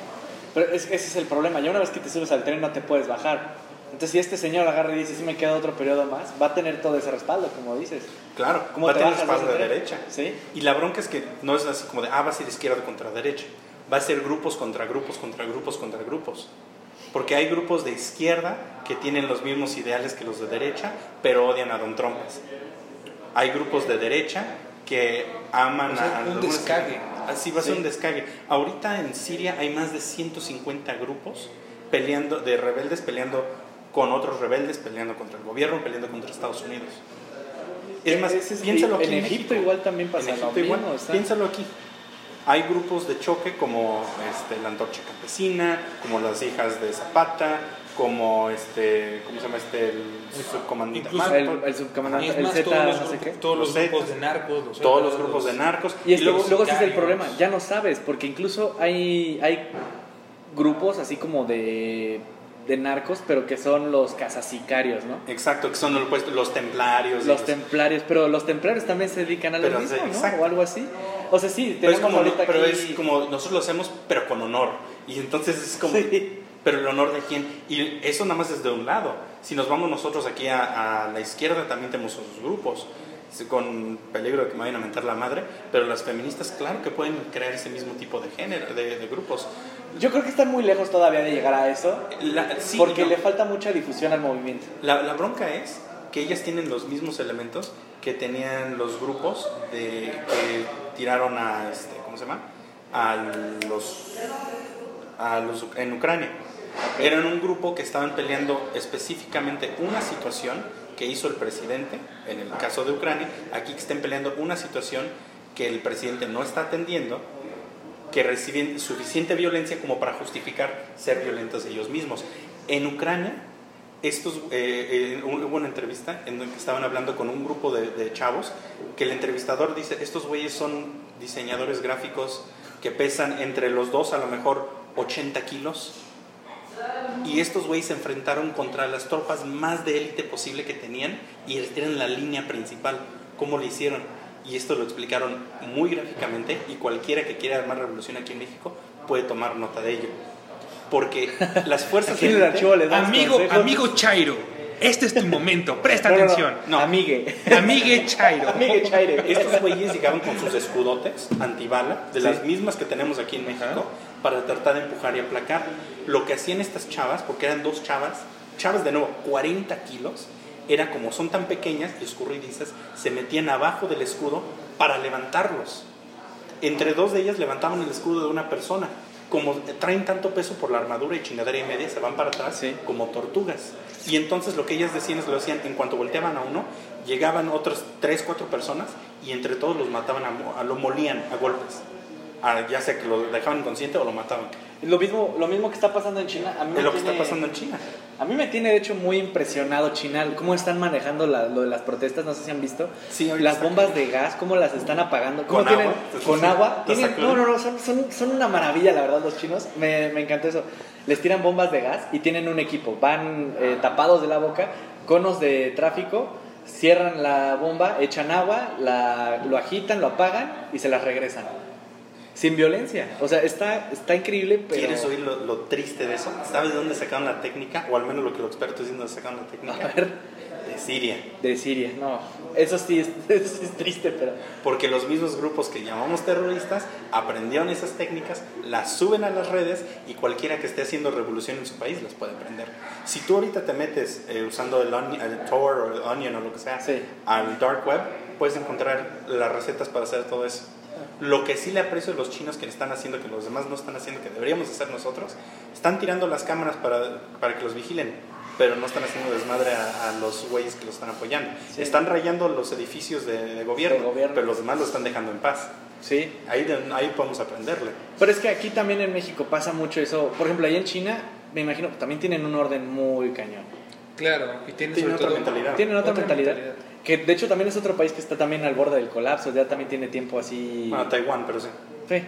Pero es- ese es el problema. Ya una vez que te subes al tren no te puedes bajar. Entonces, si este señor agarra y dice, si me queda otro periodo más, va a tener todo ese respaldo, como dices. Claro, ¿Cómo va a te tener respaldo de derecha. Sí. Y la bronca es que no es así como de, ah, va a ser izquierda contra derecha. Va a ser grupos contra grupos, contra grupos, contra grupos. Porque hay grupos de izquierda que tienen los mismos ideales que los de derecha, pero odian a Don Trumpas. Hay grupos de derecha que aman O sea, a... un descague. Así va a ser Sí. un descague. Ahorita en Siria hay más de 150 grupos peleando, de rebeldes peleando con otros rebeldes, peleando contra el gobierno, peleando contra Estados Unidos. Es más, es- piénsalo aquí en Egipto México. igual también pasa En lo Egipto igual. mismo, está- Piénsalo aquí. Hay grupos de choque como este, la Antorcha Campesina, como las hijas de Zapata, como este, ¿cómo se llama este? El subcomandante. Incluso El, subcomandante, Z, todos los, no sé grupos, qué. todos los Los grupos Zetas. de narcos, los todos los grupos de narcos. Y, es que luego, luego ese es el problema, ya no sabes, porque incluso hay, hay grupos así como de, de narcos, pero que son los cazasicarios, ¿no? exacto, que son los, pues, los templarios. Los templarios, pero los templarios también se dedican a lo Pero, mismo, ¿no? O algo así. O sea, sí, Pero es, como, ahorita pero aquí... es como nosotros lo hacemos, pero con honor. Y entonces es como, Sí. pero el honor de quién. Y eso nada más es de un lado. Si nos vamos nosotros aquí a, a la izquierda, también tenemos esos grupos, con peligro de que me vayan a mentar la madre. Pero las feministas, claro que pueden crear ese mismo tipo de género, de, de grupos. Yo creo que están muy lejos todavía de llegar a eso, La, sí, porque no. le falta mucha difusión al movimiento. La, la bronca es que ellas tienen los mismos elementos que tenían los grupos de, que tiraron a, este, ¿cómo se llama? A los, a los en Ucrania. Eran un grupo que estaban peleando específicamente una situación que hizo el presidente, en el caso de Ucrania, aquí que estén peleando una situación que el presidente no está atendiendo, que reciben suficiente violencia como para justificar ser violentos ellos mismos. En Ucrania, estos, eh, eh, hubo una entrevista en donde estaban hablando con un grupo de, chavos que el entrevistador dice, estos güeyes son diseñadores gráficos que pesan entre los dos a lo mejor 80 kilos y estos güeyes se enfrentaron contra las tropas más de élite posible que tenían y eran la línea principal. ¿Cómo lo hicieron? Y esto lo explicaron muy gráficamente y cualquiera que quiera armar revolución aquí en México puede tomar nota de ello. Porque (laughs) las fuerzas Aquí en el élite- archivo les damos Amigo, consejos. amigo Chairo, este es tu (laughs) momento, presta No, no, no. atención. No. Amigue. (laughs) Amigue Chairo. Amigue Chaire. Estos güeyes llegaban con sus escudotes antibala, de Sí. las mismas que tenemos aquí en México, para tratar de empujar y aplacar. Lo que hacían estas chavas, porque eran dos chavas, chavas de nuevo, 40 kilos, era como son tan pequeñas y escurridizas, se metían abajo del escudo para levantarlos. Entre dos de ellas levantaban el escudo de una persona. Como traen tanto peso por la armadura y chingadera y media, se van para atrás Sí. como tortugas. Y entonces lo que ellas decían es lo hacían, en cuanto volteaban a uno, llegaban otros tres, cuatro personas y entre todos los mataban, a, a- lo molían a golpes. A- ya sea que lo dejaban inconsciente o lo mataban. Lo mismo, lo mismo que está pasando en China. A mí, Es que está pasando en China. a mí me tiene de hecho muy impresionado China, cómo están manejando la- lo de las protestas, no sé si han visto. Sí, las bombas de gas, cómo las están apagando. ¿Cómo ¿Con tienen, agua? Con agua. ¿Las Tienen- no, no, no, son, son, son una maravilla, la verdad, los chinos. Me, me encantó eso. Les tiran bombas de gas y tienen un equipo. Van eh, tapados de la boca, conos de tráfico, cierran la bomba, echan agua, la, lo agitan, lo apagan y se las regresan. Sin violencia. O sea, está, está increíble, pero... ¿Quieres oír lo, lo triste de eso? ¿Sabes de dónde sacaron la técnica? O al menos lo que los expertos dicen de dónde sacaron la A técnica. ver, De Siria. de Siria, no. Eso sí es, (laughs) eso sí es triste, pero... Porque los mismos grupos que llamamos terroristas aprendieron esas técnicas, las suben a las redes y cualquiera que esté haciendo revolución en su país las puede aprender. Si tú ahorita te metes eh, usando el, Onion- el Tor o el Onion o lo que sea Sí. al Dark Web, puedes encontrar las recetas para hacer todo eso. Lo que sí le aprecio a los chinos que están haciendo, que los demás no están haciendo, que deberíamos hacer nosotros, están tirando las cámaras para, para que los vigilen, pero no están haciendo desmadre a, a los güeyes que los están apoyando. Sí. Están rayando los edificios de, de gobierno, De gobierno. pero los demás lo están dejando en paz. Sí. Ahí, de- ahí podemos aprenderle. Pero es que aquí también en México pasa mucho eso. Por ejemplo, ahí en China, me imagino que también tienen un orden muy cañón. Claro, y tiene, Tiene sobre otra todo- mentalidad. Tienen otra, Otra mentalidad, mentalidad. Que de hecho también es otro país que está también al borde del colapso. Ya también tiene tiempo así. Bueno, Taiwán, pero sí. Sí.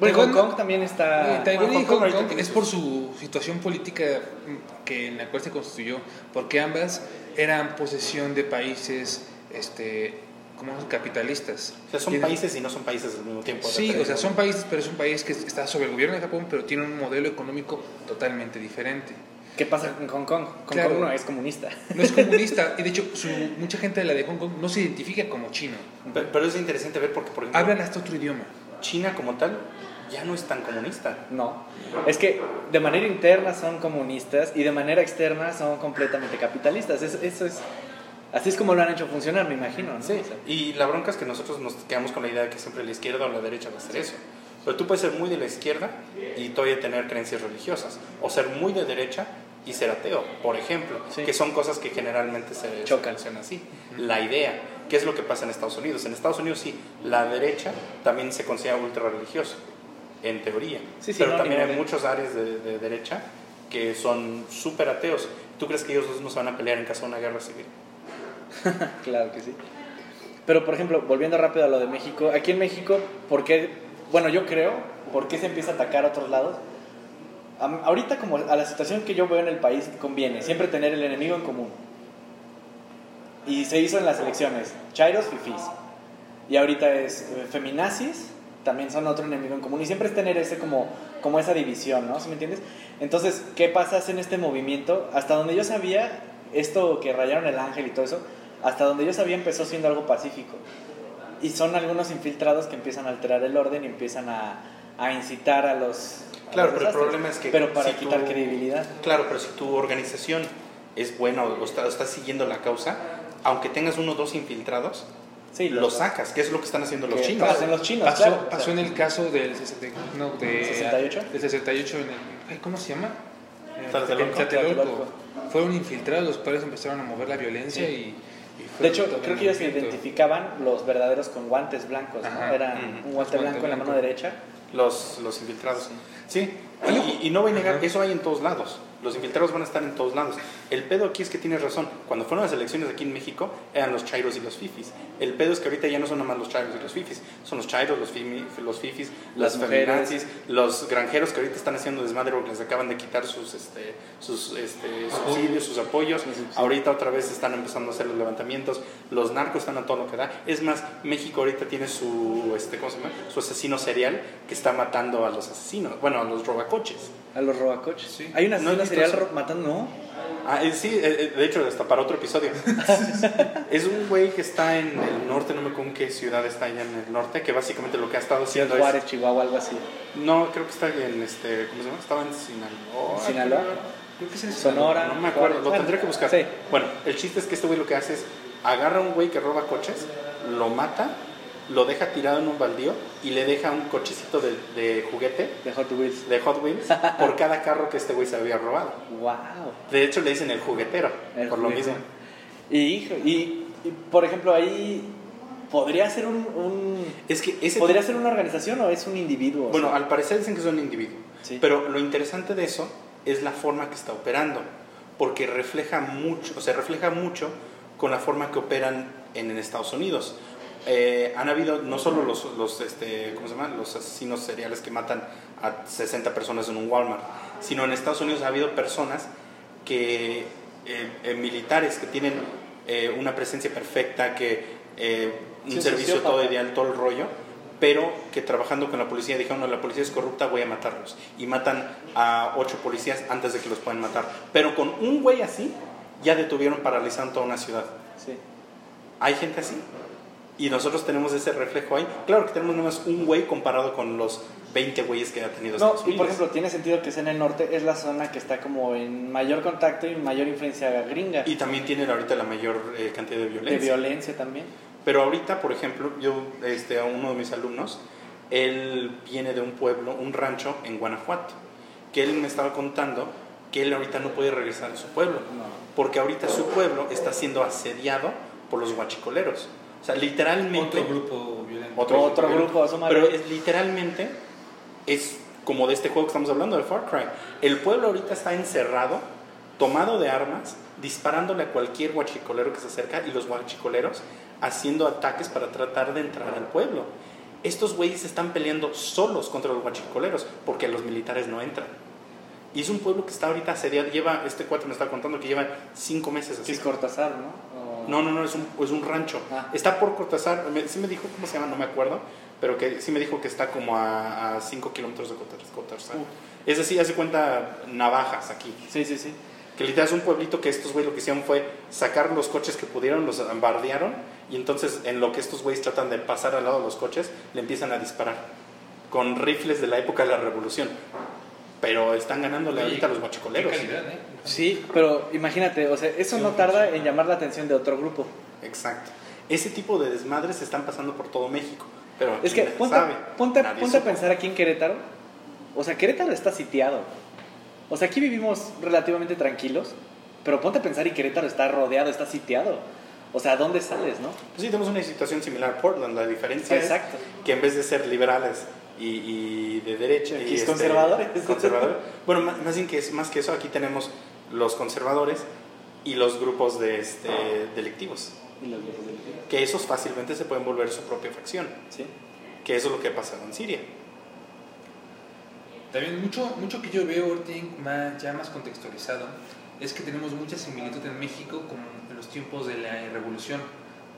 Bueno, Taiwán- Hong Kong también está. Eh, Taiwán Bueno, y Hong Kong es por su situación política mm, que en la cual se constituyó, porque ambas eran posesión de países, este, como capitalistas. O sea, son Tienen- países y no son países al mismo tiempo. Sí, o sea, son países, pero es un país que está sobre el gobierno de Japón, pero tiene un modelo económico totalmente diferente. ¿Qué pasa con Hong Kong? Hong Claro. Kong no es comunista. (laughs) No es comunista, y de hecho, su, mucha gente de la de Hong Kong no se identifica como chino. Pero, pero es interesante ver porque, por ejemplo, Hablan hasta otro idioma. China como tal ya no es tan comunista. No. Es que de manera interna son comunistas y de manera externa son completamente capitalistas. Es- Eso, es. Así es como lo han hecho funcionar, me imagino. ¿no? O sea, Y la bronca es que nosotros nos quedamos con la idea de que siempre la izquierda o la derecha va a hacer eso. Pero tú puedes ser muy de la izquierda y todavía tener creencias religiosas. O ser muy de derecha y ser ateo, por ejemplo. Sí. Que son cosas que generalmente se Chocan. se así. La idea. ¿Qué es lo que pasa en Estados Unidos? En Estados Unidos sí, la derecha también se considera ultra religiosa, en teoría. Sí, sí, Pero no, también hay modo. muchas áreas de, de derecha que son súper ateos. ¿Tú crees que ellos dos no se van a pelear en caso de una guerra civil? (laughs) Claro que sí. Pero, por ejemplo, volviendo rápido a lo de México, aquí en México, ¿por qué? Bueno, yo creo, ¿por qué se empieza a atacar a otros lados? Am- ahorita, como a la situación que yo veo en el país, conviene siempre tener el enemigo en común. Y se hizo en las elecciones, Chairos, Fifis. Y ahorita es eh, feminazis, también son otro enemigo en común. Y siempre es tener ese como, como esa división, ¿no? ¿Sí me entiendes? Entonces, ¿qué pasa en este movimiento? Hasta donde yo sabía, esto que rayaron el ángel y todo eso, hasta donde yo sabía empezó siendo algo pacífico. Y son algunos infiltrados que empiezan a alterar el orden y empiezan a, a incitar a los... a Claro, los pero el problema es que Pero para si quitar tú- credibilidad. Claro, pero si tu organización es buena o está, estás siguiendo la causa, aunque tengas uno o dos infiltrados, Sí, los sacas, que es lo que están haciendo los que chinos. hacen los chinos, Pasó, claro, o sea. pasó en el caso del 60 no, de, 68. del 68 en el, ay, ¿cómo se llama? Tlatelolco. Fueron infiltrados, los padres empezaron a mover la violencia Sí. y, y fue De hecho, creo que ellos se identificaban los verdaderos con guantes blancos, ¿no? Ajá. Era Ujú. un guante Guante blanco en la mano blanco. derecha. Los, los infiltrados. Sí, y, y no voy a negar, Ajá. eso hay en todos lados. Los infiltrados van a estar en todos lados. El pedo aquí es que tienes razón. Cuando fueron las elecciones aquí en México, eran los chairos y los fifis. El pedo es que ahorita ya no son nada más los chairos y los fifis. Son los chairos, los, fimi- los fifis, Las las feminazis, los granjeros que ahorita están haciendo desmadre porque les acaban de quitar sus, este, sus este, subsidios, sus apoyos. Ahorita otra vez están empezando a hacer los levantamientos. Los narcos están a todo lo que da. Es más, México ahorita tiene su, este, ¿cómo se llama? Su asesino serial que está matando a los asesinos, bueno, a los robacoches. A los robacoches. Sí. Hay una ¿No serial ro- matando, ¿no? Ah, eh, sí, eh, eh, de hecho, hasta para otro episodio. (laughs) es un güey que está en el norte, no me acuerdo en qué ciudad está allá en el norte, que básicamente lo que ha estado haciendo es... Juárez, Chihuahua, algo así. No, creo que está en este, ¿cómo se llama? Estaba en Sinaloa. Sinaloa. Creo que es en Sonora. No me acuerdo, lo tendré que buscar. sí. Bueno, el chiste es que este güey lo que hace es agarra a un güey que roba coches, lo mata, lo deja tirado en un baldío y le deja un cochecito de, de juguete De Hot Wheels. de Hot Wheels (laughs) por cada carro que este güey se había robado. Wow. De hecho, le dicen el juguetero, El por lo mismo. Y, y, y, por ejemplo, ahí podría ser un, un- Es que ese podría ser una organización o es un individuo. O Bueno, sea, al parecer dicen que es un individuo. Sí. Pero lo interesante de eso es la forma que está operando. Porque refleja mucho, o sea, refleja mucho con la forma que operan en, en Estados Unidos. Eh, han habido no solo los, los, este, ¿cómo se llama? los asesinos seriales que matan a 60 personas en un Walmart, sino en Estados Unidos ha habido personas que, eh, eh, militares que tienen eh, una presencia perfecta, que eh, un Sí, servicio sociópata. todo ideal, todo el rollo, pero que trabajando con la policía dijeron, no, la policía es corrupta, voy a matarlos. Y matan a ocho policías antes de que los puedan matar. Pero con un güey así, ya detuvieron, paralizaron toda una ciudad. sí. Hay gente así. Y nosotros tenemos ese reflejo ahí. Claro que tenemos nomás un güey comparado con los 20 güeyes que ha tenido No, Estados y por ejemplo, tiene sentido que sea en el norte, es la zona que está como en mayor contacto y mayor influencia gringa. Y también tienen ahorita la mayor eh, cantidad de de violencia. violencia también. Pero ahorita, por ejemplo, yo, este, a uno de mis alumnos, él viene de un pueblo, un rancho en Guanajuato, que él me estaba contando que él ahorita no puede regresar a su pueblo, porque ahorita su pueblo está siendo asediado por los guachicoleros. O sea, literalmente... Otro grupo violento. Otro, Otro grupo, súmale. Pero es literalmente, es como de este juego que estamos hablando, de Far Cry. El pueblo ahorita está encerrado, tomado de armas, disparándole a cualquier guachicolero que se acerca y los guachicoleros haciendo ataques para tratar de entrar al pueblo. Estos güeyes están peleando solos contra los guachicoleros porque los militares no entran. Y es un pueblo que está ahorita asediado. Lleva, este cuate me está contando que lleva cinco meses así. es Cortázar, ¿no? No, no, no, es un, es un rancho. Ah. Está por Cortázar, me- sí me dijo cómo se llama, no me acuerdo, pero que sí me dijo que está como a 5 kilómetros de Cortázar. Uh. Es decir, hace cuenta navajas aquí. Sí, sí, sí. Que literal es un pueblito que estos güeyes lo que hicieron fue sacar los coches que pudieron, los bombardearon, y entonces en lo que estos güeyes tratan de pasar al lado de los coches, le empiezan a disparar con rifles de la época de la revolución. Pero están ganándole Oye, ahorita a los Qué guachicoleros. calidad, ¿eh? Sí, pero imagínate, o sea, eso no tarda en llamar la atención de otro grupo. Exacto. Ese tipo de desmadres están pasando por todo México. Pero Es que ¿quién ponte, sabe? ponte- ponte a pensar aquí en Querétaro. O sea, Querétaro está sitiado. O sea, aquí vivimos relativamente tranquilos, pero ponte a pensar y Querétaro está rodeado, está sitiado. O sea, ¿dónde sales, no? Pues sí, tenemos una situación similar a Portland. La diferencia Exacto. es que en vez de ser liberales y, y de derecha Aquí y es este, conservadores. conservadores, bueno, más, más que más que eso, aquí tenemos los conservadores y los grupos de este, delictivos. Y los grupos delictivos. Que esos fácilmente se pueden volver su propia facción. Sí. Que eso es lo que ha pasado en Siria. También mucho, mucho que yo veo más, ya más contextualizado es que tenemos mucha similitud en México como en los tiempos de la revolución.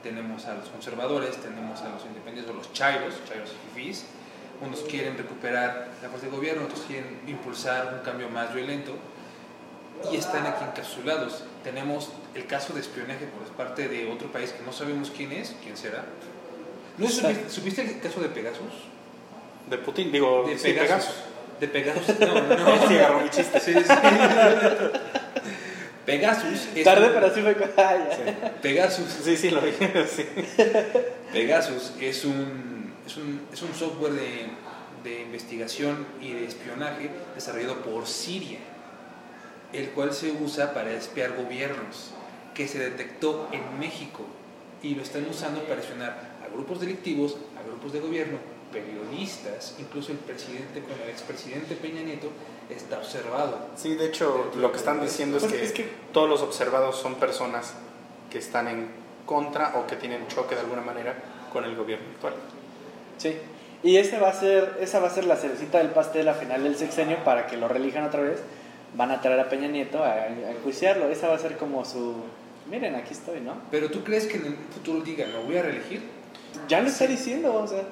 Tenemos a los conservadores, tenemos a los independientes o los chairos, chairos y fifís. Unos quieren recuperar la fuerza de gobierno, otros quieren impulsar un cambio más violento y están aquí encapsulados. Tenemos el caso de espionaje por parte de otro país que no sabemos quién es, quién será. ¿No supiste, supiste el caso de Pegasus? De Putin, digo, De sí, Pegasus. De Pegasus. No, no. (laughs) Sí, agarró mi chiste. Sí, sí. Pegasus es Tarde, un- pero sí fue. Ya. Pegasus, Sí, sí, lo dije. Sí. Pegasus es un, es un, es un software de, de investigación y de espionaje desarrollado por Siria, el cual se usa para espiar gobiernos, que se detectó en México y lo están usando para espionar a grupos delictivos, a grupos de gobierno, periodistas, incluso el presidente con el expresidente Peña Nieto está observado. Sí, de hecho, lo que están diciendo es que, es que- todos los observados son personas que están en contra o que tienen choque de alguna manera con el gobierno actual. Sí. Y ese va a ser, esa va a ser la cerecita del pastel a final del sexenio para que lo relijan otra vez. Van a traer a Peña Nieto a, a enjuiciarlo. Esa va a ser como su. Miren, aquí estoy, ¿no? Pero tú crees que en el futuro diga, lo voy a reelegir? Ya lo está diciendo, o sea.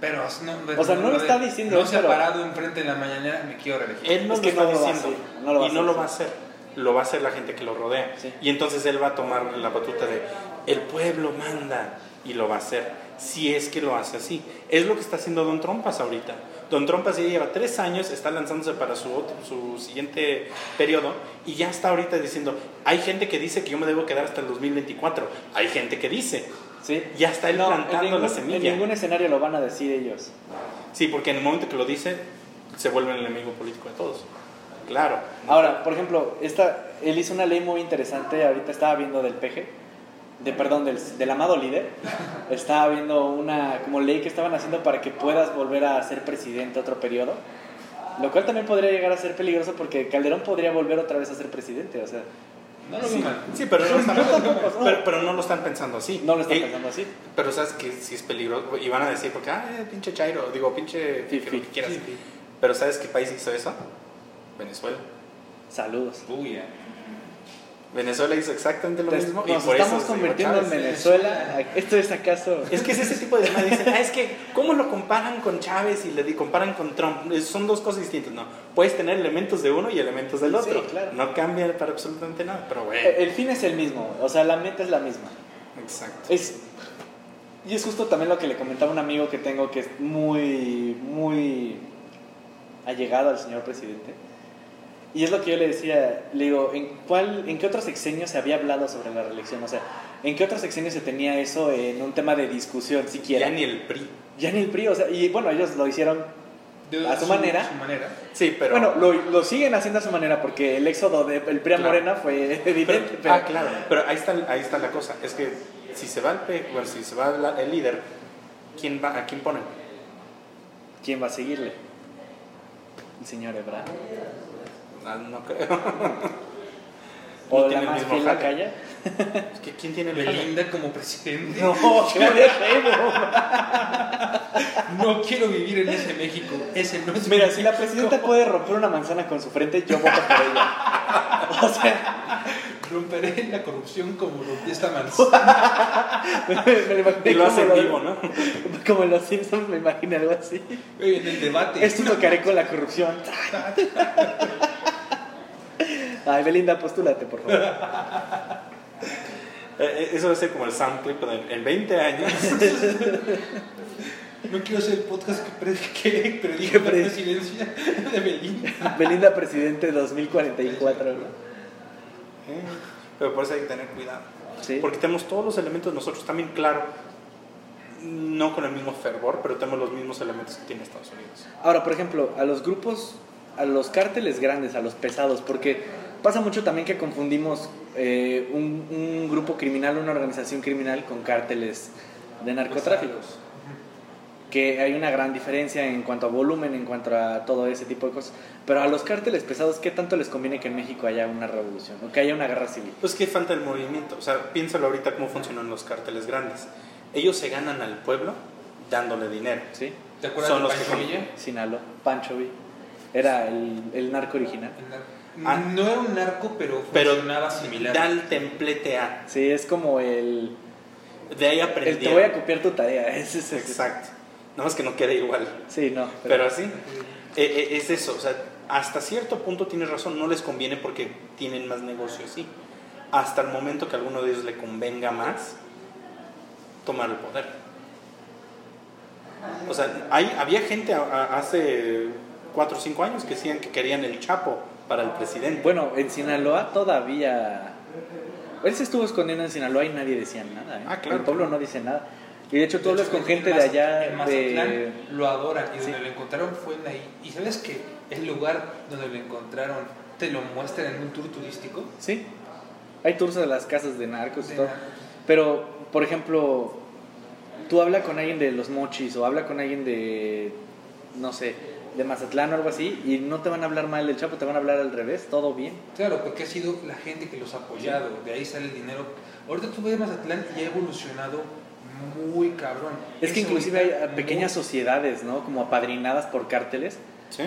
Pero no, O sea, no lo está diciendo, No se ha parado enfrente de la mañana, me quiero reelegir. Él no Es lo que está no lo va a diciendo hacer, no lo va a y no hacer, lo sí. va a hacer. lo va a hacer la gente que lo rodea. Sí. Y entonces él va a tomar la batuta de el pueblo manda y lo va a hacer, si es que lo hace así. Es lo que está haciendo Don Trompas ahorita. Don Trompas ya lleva tres años, está lanzándose para su, su siguiente periodo y ya está ahorita diciendo, hay gente que dice que yo me debo quedar hasta el 2024, hay gente que dice, ¿Sí? ya está él No, plantando en ningún, la En semilla. ningún escenario lo van a decir ellos. Sí, porque en el momento que lo dice, se vuelve el enemigo político de todos. Claro. Ahora, por ejemplo, esta, él hizo una ley muy interesante, ahorita estaba viendo del PG, de, perdón, del, del amado líder, estaba viendo una como ley que estaban haciendo para que puedas volver a ser presidente otro periodo, lo cual también podría llegar a ser peligroso porque Calderón podría volver otra vez a ser presidente, o sea, No lo mal. Sí, pero no, lo están, (laughs) pero, pero no lo están pensando así. no lo están Eh, pensando así. Pero sabes que sí es peligroso. Y van a decir, porque, ah, eh, pinche Chairo, digo, pinche. Fifi. que que quieras. Fifi. Pero ¿sabes qué país hizo eso? Venezuela. Saludos. Uy, eh. Venezuela hizo exactamente lo mismo. y Nos por estamos eso convirtiendo en. Venezuela. ¿Esto es acaso? Es que es ese tipo de. Dicen, ah, es que, ¿cómo lo comparan con Chávez y le comparan con Trump? Son dos cosas distintas. No, puedes tener elementos de uno y elementos del Sí, otro. claro. No cambia para absolutamente nada. Pero bueno, El fin es el mismo, o sea, la meta es la misma. exacto. Es, y es justo también lo que le comentaba un amigo que tengo que es muy, muy allegado al señor presidente. Y es lo que yo le decía, le digo, ¿en, cuál, ¿en qué otro sexenio se había hablado sobre la reelección? O sea, ¿en qué otro sexenio se tenía eso en un tema de discusión siquiera? Ya ni el PRI. Ya ni el PRI, o sea, y bueno, ellos lo hicieron, De- A su manera. su manera. Sí, pero. bueno, lo, lo siguen haciendo a su manera porque el éxodo del PRI a Claro. Morena fue Pero- evidente. pero- ah, claro. Pero ahí está, ahí está la cosa. Es que si se va el, P- bueno, si se va la- el líder, ¿quién va, ¿a quién ponen? ¿Quién va a seguirle? El señor Ebrard. Ah, no creo. (laughs) ¿O No la tiene el más la jale. calla? (laughs) Es que ¿Quién tiene el jale? Belinda como presidente. No, Claudia (laughs) Sheinbaum. No quiero vivir en ese México. Ese no es Mira, mi si la presidenta puede romper una manzana con su frente, yo voto por ella. O sea, Romperé la corrupción como rompió esta manzana. me, me lo imaginé Y lo hace en como vivo, ¿no? Como en los Simpsons me imagino algo así. Oye, en el debate. Esto es lo que haré con la corrupción. Ay, Belinda, postúlate, por favor. (laughs) Eh, eh, Eso va a ser como el sound clip de- en 20 años. (laughs) No quiero ser el podcast que, pre que predijo Que la pre- presidencia de Belinda. (laughs) Belinda, presidente 2044, ¿no? Pero por eso hay que tener cuidado. Sí. Porque tenemos todos los elementos nosotros también, claro. No con el mismo fervor, pero tenemos los mismos elementos que tiene Estados Unidos. Ahora, por ejemplo, a los grupos, a los cárteles grandes, a los pesados, porque pasa mucho también que confundimos eh, un, un grupo criminal, una organización criminal con cárteles de narcotráfico. Que hay una gran diferencia en cuanto a volumen, en cuanto a todo ese tipo de cosas. Pero a los cárteles pesados, ¿qué tanto les conviene que en México haya una revolución o que haya una guerra civil? Pues que falta el movimiento. O sea, piénsalo ahorita cómo funcionan los cárteles grandes. Ellos se ganan al pueblo dándole dinero. ¿Sí? ¿Te acuerdas Son de los que Pancho Villa? Sinaloa, Pancho Villa. Era el, el narco original. El nar- Ah. No era un narco, pero Pero funcionaba similar. Da el templete A. Sí, es como el... De ahí el aprendieron. te voy a copiar tu tarea. (laughs) Ese es el- Exacto. Nada más que no quede igual. Sí, no. Pero así, eh, eh, es eso. O sea, hasta cierto punto tienes razón, no les conviene porque tienen más negocio, sí. Hasta el momento que a alguno de ellos le convenga más tomar el poder. O sea, hay, había gente a- a- hace 4 o 5 años que decían que querían el Chapo para el presidente. Bueno, en Sinaloa todavía. Él se estuvo escondiendo en Sinaloa y nadie decía nada. ¿eh? Ah, claro. El pueblo no dice nada. Y de hecho, tú hablas con en gente de allá. En Mazatlán De... lo adoran y Sí. donde lo encontraron fue en ahí. ¿Y sabes que el lugar donde lo encontraron te lo muestran en un tour turístico? Sí. Hay tours de las casas de narcos y todo. narcos. Pero, por ejemplo, tú hablas con alguien de los mochis o habla con alguien de. No sé, de Mazatlán o algo así. Y no te van a hablar mal del Chapo, te van a hablar al revés. Todo bien. Claro, porque ha sido la gente que los ha apoyado, de ahí sale el dinero. Ahorita tú ves Mazatlán y ha evolucionado muy cabrón. Es que inclusive hay pequeñas muy- sociedades, ¿no? Como apadrinadas por cárteles. ¿Sí?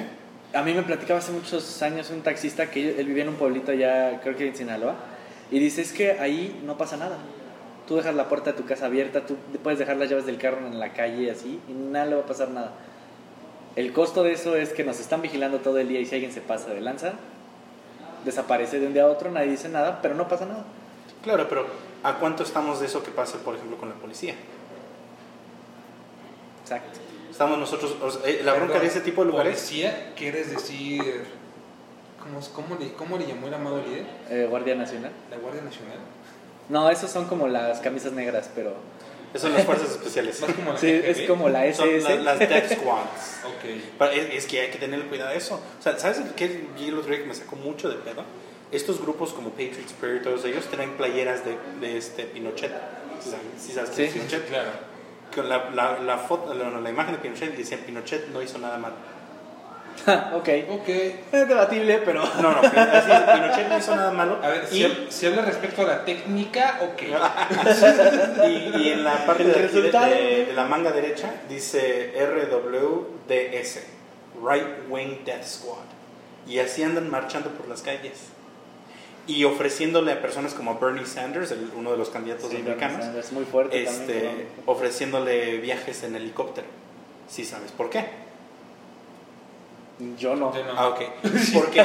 A mí me platicaba hace muchos años un taxista que él vivía en un pueblito allá, creo que en Sinaloa, y dice, es que ahí no pasa nada. Tú dejas la puerta de tu casa abierta, tú puedes dejar las llaves del carro en la calle así, y nada le va a pasar nada. El costo de eso es que nos están vigilando todo el día y si alguien se pasa de lanza, desaparece de un día a otro, nadie dice nada, pero no pasa nada. Claro, pero ¿a cuánto estamos de eso que pasa, por ejemplo, con la policía? Exacto. Estamos nosotros, o sea, eh, la bronca de ese tipo de lugares, Policía, ¿quieres decir. ¿Cómo, cómo, le, ¿Cómo le llamó el amado líder? Eh, Guardia Nacional. ¿La Guardia Nacional? No, esos son como las camisas negras, pero... son las fuerzas especiales. Más como la Sí, es como la Son SS. la- las death squads. (laughs) Ok. Pero Es, es que hay que tener cuidado de eso. O sea, ¿sabes qué día que me sacó mucho de pedo? Estos grupos como Patriot Spirit, todos ellos traen playeras de, de este Pinochet. ¿Sí sabes, sí sabes qué Sí. Pinochet? Claro. Con la, la, la, foto, la, la imagen de Pinochet decía Pinochet no hizo nada mal. (laughs) ok. Ok. Es debatible, pero... No, no, (laughs) Pinochet no hizo nada malo. A ver, si, y, hab- si habla respecto a la técnica, ok. (laughs) y, y en la parte de, aquí de- resultado. de- de la manga derecha dice RWDS, Right Wing Death Squad. Y así andan marchando por las calles. Y ofreciéndole a personas como Bernie Sanders, el- uno de los candidatos Sí, americanos, Es muy fuerte este, también. ofreciéndole viajes en helicóptero. Si sabes por qué. Yo no. No. Ah, ok. (laughs) Porque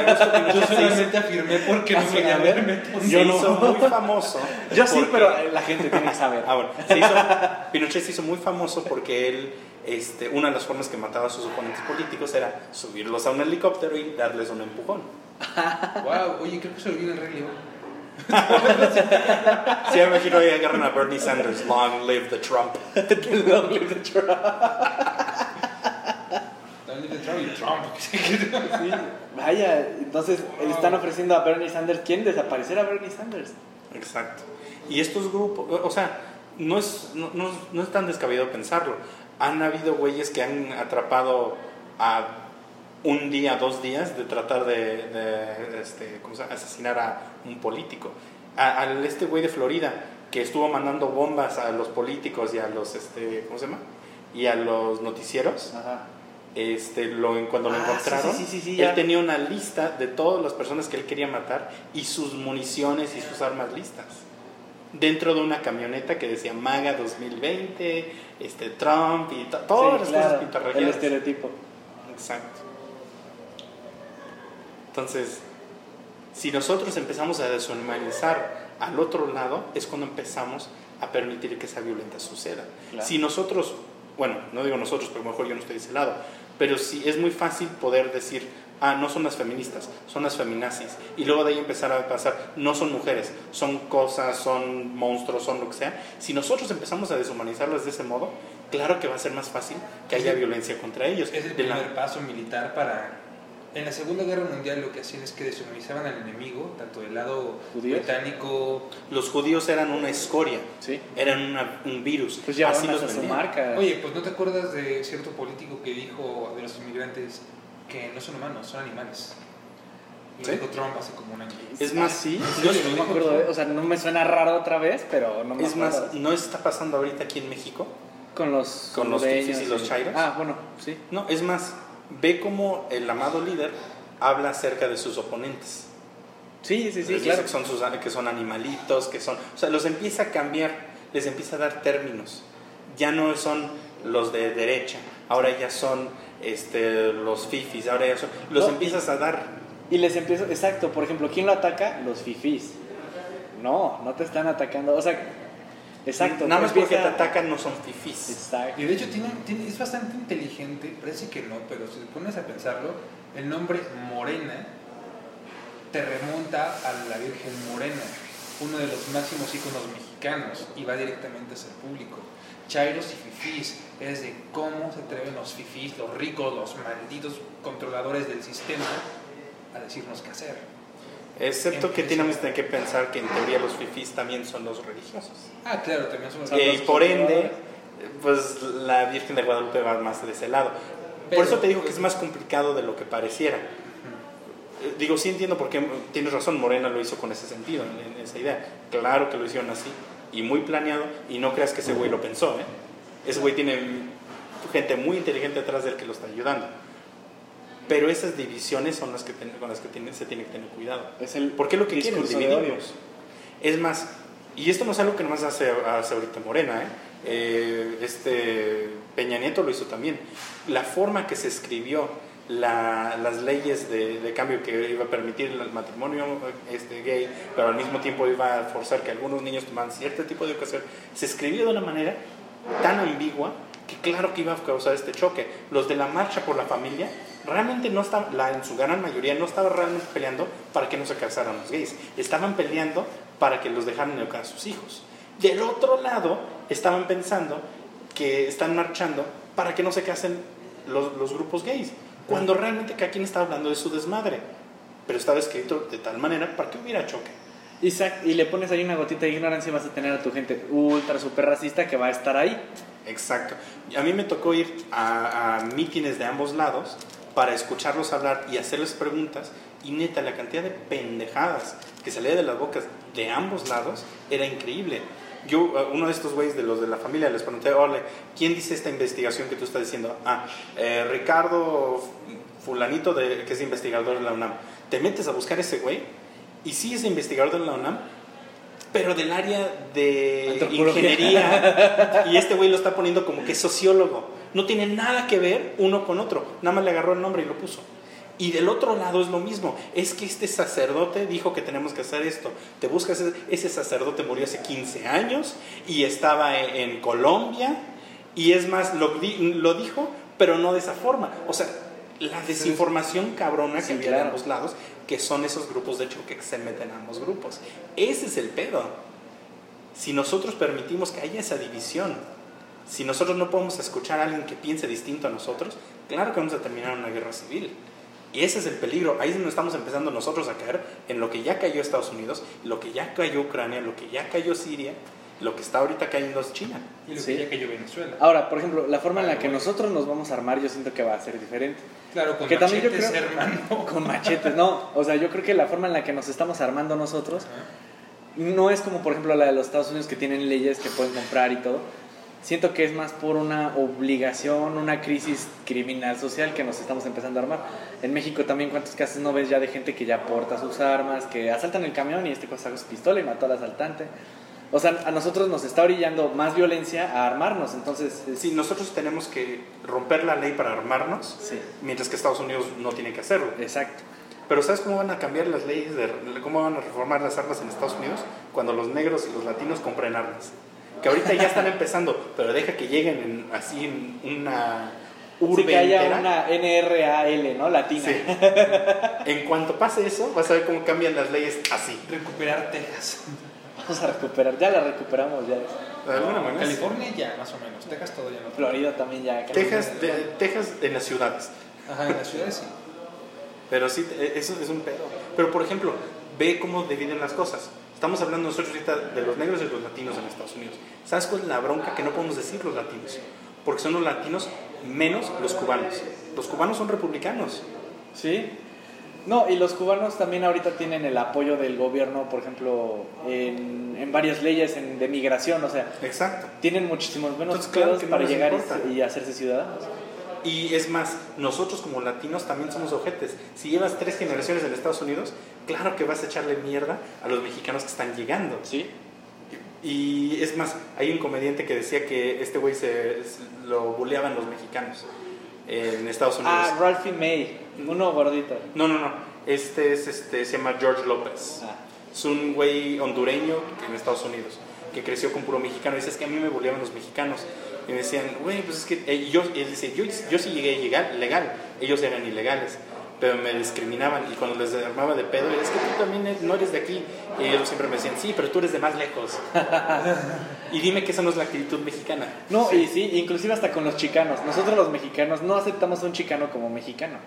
Yo solamente afirmé porque no sí, venía a a ver. verme. se Yo no. hizo muy famoso. Yo sí, porque- pero la gente tiene que saber. Ah, bueno. Se hizo, Pinochet se hizo muy famoso porque él, este, una de las formas que mataba a sus oponentes políticos era subirlos a un helicóptero y darles un empujón. (laughs) Wow, oye, creo que se en el Rey León. Sí, me imagino ahí agarran a Bernie Sanders, long live the Trump. (laughs) Long live the Trump. Y Trump. (laughs) Sí, vaya, entonces le están ofreciendo a Bernie Sanders. ¿Quién desaparecer a Bernie Sanders? Exacto. Y estos grupos, o sea, no es, no, no- no es tan descabellado pensarlo. Han habido güeyes que han atrapado a un día, dos días de tratar de, de, este, ¿cómo se llama? asesinar a un político. A, al este güey de Florida que estuvo mandando bombas a los políticos y a los, este, ¿cómo se llama? Y a los noticieros. Ajá. Este, lo, cuando lo Ah, encontraron, sí, sí, sí, sí, él tenía una lista de todas las personas que él quería matar y sus municiones y sus armas listas. Dentro de una camioneta que decía MAGA 2020, este, Trump y to- todas las claro, cosas El estereotipo. Exacto. Entonces, si nosotros empezamos a deshumanizar al otro lado, es cuando empezamos a permitir que esa violencia suceda. Claro. Si nosotros, bueno, no digo nosotros, lo mejor yo no estoy de ese lado, pero sí es muy fácil poder decir, ah, no son las feministas, son las feminazis. Y luego de ahí empezar a pasar, no son mujeres, son cosas, son monstruos, son lo que sea. Si nosotros empezamos a deshumanizarlas de ese modo, claro que va a ser más fácil que haya violencia contra ellos. Es el la- primer paso militar para... En la Segunda Guerra Mundial lo que hacían es que deshumanizaban al enemigo, tanto del lado ¿Judíos? británico... Los judíos eran una escoria, Sí. eran una- un virus. Pues llevaron Así los hasta su marca. Oye, pues ¿no te acuerdas de cierto político que dijo de los inmigrantes que no son humanos, son animales? Y lo ¿Sí? dijo Trump hace como un año. Es más, Ah, sí, no, no me acuerdo, de- o sea, no me suena raro otra vez, pero no me es acuerdo. más, no está pasando ahorita aquí en México. con los con los y los chairos. Ah, bueno, sí. No, es más, ve cómo el amado líder habla acerca de sus oponentes. Sí, sí, sí, les claro. dice que son, sus, que son animalitos, que son... O sea, los empieza a cambiar, les empieza a dar términos. Ya no son los de derecha, ahora ya son este, los fifis, ahora ya son... Los No, empiezas a dar... Y les empiezo, exacto, por ejemplo, ¿quién lo ataca? Los fifís. No, no te están atacando, o sea, exacto. Nada más porque te atacan no son fifis. Exacto. Y de hecho tiene, tiene- es bastante inteligente, parece que no, pero si te pones a pensarlo, el nombre Morena te remonta a la Virgen Morena, uno de los máximos íconos mexicanos, y va directamente hacia el público. Chairos y fifís, es de cómo se atreven los fifís, los ricos, los malditos controladores del sistema, a decirnos qué hacer. Excepto que tenemos que pensar que en teoría los fifis también son los religiosos. Ah, claro, también Son Eh, los y por ende, pues la Virgen de Guadalupe va más de ese lado. Pero- por eso te digo que es más complicado de lo que pareciera. Eh, Digo, sí entiendo por qué tienes razón, Morena lo hizo con ese sentido, en, en esa idea. Claro que lo hicieron así y muy planeado, y no creas que ese güey lo pensó, ¿eh? Ese güey tiene gente muy inteligente atrás del que lo está ayudando. Pero esas divisiones son las que ten- con las que tiene- se tiene que tener cuidado. Es el Porque lo que quieren, dividirnos. Es más, y esto no es algo que nomás hace, hace ahorita Morena, ¿eh? Eh, este Peña Nieto lo hizo también. La forma que se escribió la- las leyes de, de cambio que iba a permitir el matrimonio este, gay, pero al mismo tiempo iba a forzar que algunos niños tomaran cierto tipo de educación, se escribió de una manera tan ambigua que claro que iba a causar este choque. Los de la marcha por la familia realmente no estaban, la, en su gran mayoría no estaban realmente peleando para que no se casaran los gays, estaban peleando para que los dejaran educar a sus hijos. Del otro lado, estaban pensando que están marchando para que no se casen los, los grupos gays, cuando realmente cada quien estaba hablando de su desmadre, pero estaba escrito de tal manera para que hubiera choque. Isaac, y le pones ahí una gotita de ignorancia y vas a tener a tu gente ultra super racista que va a estar ahí. Exacto. A mí me tocó ir a, a mítines de ambos lados para escucharlos hablar y hacerles preguntas y neta, la cantidad de pendejadas que salía de las bocas de ambos lados era increíble. Yo, uh, uno de estos güeyes de los de la familia, les pregunté, ole, ¿quién dice esta investigación que tú estás diciendo? Ah, eh, Ricardo Fulanito, de, que es investigador de la UNAM. Te metes a buscar ese güey y sí es investigador de la UNAM, pero del área de ingeniería. y este güey lo está poniendo como que sociólogo. No tiene nada que ver uno con otro. Nada más le agarró el nombre y lo puso. Y del otro lado es lo mismo. Es que este sacerdote dijo que tenemos que hacer esto. Te buscas, ese- sacerdote murió hace 15 años y estaba en, en Colombia. Y es más, lo, di- lo dijo, pero no de esa forma. O sea, la desinformación cabrona que Sí, había de claro. ambos lados, que son esos grupos de choque que se meten a ambos grupos. Ese es el pedo. Si nosotros permitimos que haya esa división, si nosotros no podemos escuchar a alguien que piense distinto a nosotros, claro que vamos a terminar en una guerra civil. Y ese es el peligro. Ahí es donde estamos empezando nosotros a caer en lo que ya cayó Estados Unidos, lo que ya cayó Ucrania, lo que ya cayó Siria, lo que está ahorita cayendo es China. Y lo Sí. que ya cayó Venezuela. Ahora, por ejemplo, la forma en la que nosotros nos vamos a armar, yo siento que va a ser diferente. Claro, con Que también yo machetes, creo- hermano. (laughs) Con machetes, no. O sea, yo creo que la forma en la que nos estamos armando nosotros no es como, por ejemplo, la de los Estados Unidos que tienen leyes que pueden comprar y todo. Siento que es más por una obligación, una crisis criminal social que nos estamos empezando a armar. En México también, ¿cuántos casos no ves ya de gente que ya porta sus armas, que asaltan el camión y este cosa su pistola y mató al asaltante? O sea, a nosotros nos está orillando más violencia a armarnos, entonces... es- Si nosotros tenemos que romper la ley para armarnos, Sí, mientras que Estados Unidos no tiene que hacerlo. exacto. Pero ¿sabes cómo van a cambiar las leyes, de, cómo van a reformar las armas en Estados Unidos? Cuando los negros y los latinos compren armas. Que ahorita ya están empezando, pero deja que lleguen en- así en una urbe Sí, que haya entera. una NRAL, ¿no? Latina. Sí. En cuanto pase eso, vas a ver cómo cambian las leyes así. Recuperar Texas. Vamos a recuperar, ya la recuperamos ya. De alguna manera. California ya, más o menos. Texas todavía no. Florida también ya. Texas, de- Texas en las ciudades. Ajá, en las ciudades sí. Pero sí, eh, eso es un pedo. Pero por ejemplo, ve cómo dividen las cosas. Estamos hablando nosotros ahorita de los negros y los latinos en Estados Unidos. ¿Sabes cuál es la bronca que no podemos decir los latinos? Porque son los latinos menos los cubanos. Los cubanos son republicanos. Sí. No, y los cubanos también ahorita tienen el apoyo del gobierno, por ejemplo, en, en varias leyes en- de migración, o sea, Exacto. tienen muchísimos buenos Entonces, claro pedos que no para llegar y hacerse ciudadanos. Y es más, nosotros como latinos también somos ojetes. Si llevas tres generaciones en Estados Unidos, claro que vas a echarle mierda a los mexicanos que están llegando. Sí. Y es más, hay un comediante que decía que este güey se, lo buleaban los mexicanos en Estados Unidos. Ah, Ralphie May, uno gordito. No, no, no. Este es este se llama George López. Ah, Es un güey hondureño en Estados Unidos que creció con puro mexicano. Dice, es que a mí me buleaban los mexicanos. Y me decían, güey, pues es que yo, y él dice, yo, yo sí llegué llegar, legal, ellos eran ilegales, pero me discriminaban. Y cuando les armaba de pedo, es que tú también eres- no eres de aquí. Y ellos siempre me decían, sí, pero tú eres de más lejos. (laughs) y dime que esa no es la actitud mexicana. No, y sí, inclusive hasta con los chicanos. Nosotros los mexicanos no aceptamos a un chicano como mexicano.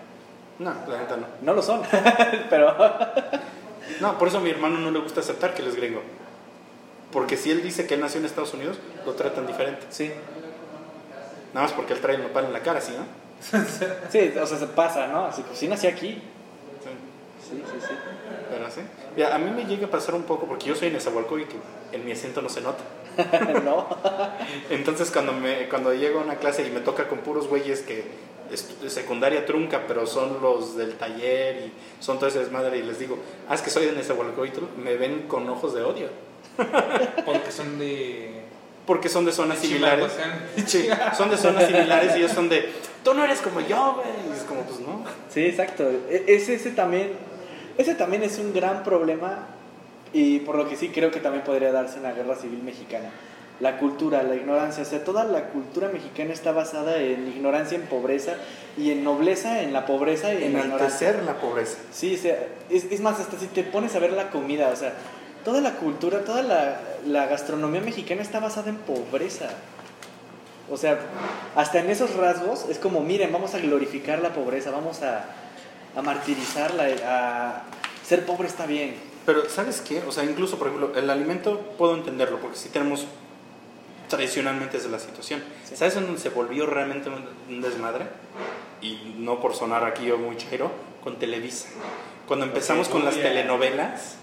No, la neta no. No lo son, (laughs) pero... No, por eso a mi hermano no le gusta aceptar que él es gringo. Porque si él dice que él nació en Estados Unidos, lo tratan diferente. Sí. Nada más porque él trae el nopal en la cara, ¿sí, no? (laughs) Sí, o sea, se pasa, ¿no? Así que sí nací aquí. Sí. Sí, sí, sí. Pero sí. Mira, a mí me llega a pasar un poco porque yo soy Nezahualcóyotl, en mi acento no se nota. (laughs) no. (laughs) Entonces cuando me cuando llego a una clase y me toca con puros güeyes que secundaria trunca, pero son los del taller y son todo ese desmadre y les digo, ah, es que soy de Nezahualcóyotl, me ven con ojos de odio. Porque son de. Porque son de zonas similares. (laughs) Sí, son de zonas similares y ellos son de, tú no eres como yo, güey. Y es como, pues no. Sí, exacto. E- Ese, ese también, ese también es un gran problema y por lo que sí creo que también podría darse una guerra civil mexicana. La cultura, la ignorancia, o sea, toda la cultura mexicana está basada en ignorancia, en pobreza y en nobleza, en la pobreza y en la ignorancia. La pobreza. Sí, o sea, es, es más, hasta si te pones a ver la comida, o sea, toda la cultura, toda la, la gastronomía mexicana está basada en pobreza. O sea, hasta en esos rasgos es como, miren, vamos a glorificar la pobreza, vamos a, a martirizarla, a ser pobre está bien. Pero, ¿sabes qué? O sea, incluso, por ejemplo, el alimento puedo entenderlo, porque sí tenemos tradicionalmente esa es la situación. Sí. ¿Sabes en donde se volvió realmente un, desmadre? Y no por sonar aquí yo muy chairo, con Televisa. Cuando empezamos con las bien. telenovelas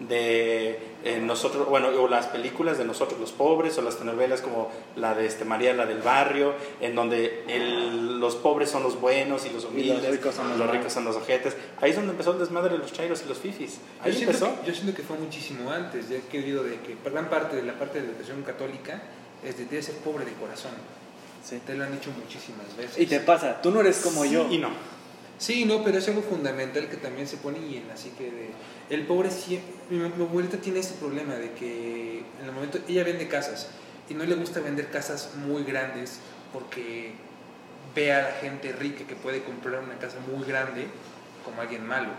de eh, nosotros, bueno, o las películas de nosotros los pobres, o las telenovelas como la de este María, la del barrio, en donde el- los pobres son los buenos y los humildes, ricos son los los ricos son los ojetes. Ahí es donde empezó el desmadre de los chairos y los fifis. Ahí Yo siento, empezó. que, yo siento que fue muchísimo antes, ya que he oído de que gran parte de la parte de la educación católica es de, de ser pobre de corazón. Sí. Te lo han dicho muchísimas veces. Y te pasa, tú no eres como Sí yo. Y no. Sí, no, pero es algo fundamental que también se pone y en así que de, el pobre siempre, mi, mi abuelita tiene ese problema de que en el momento ella vende casas y no le gusta vender casas muy grandes porque ve a la gente rica que puede comprar una casa muy grande como alguien malo,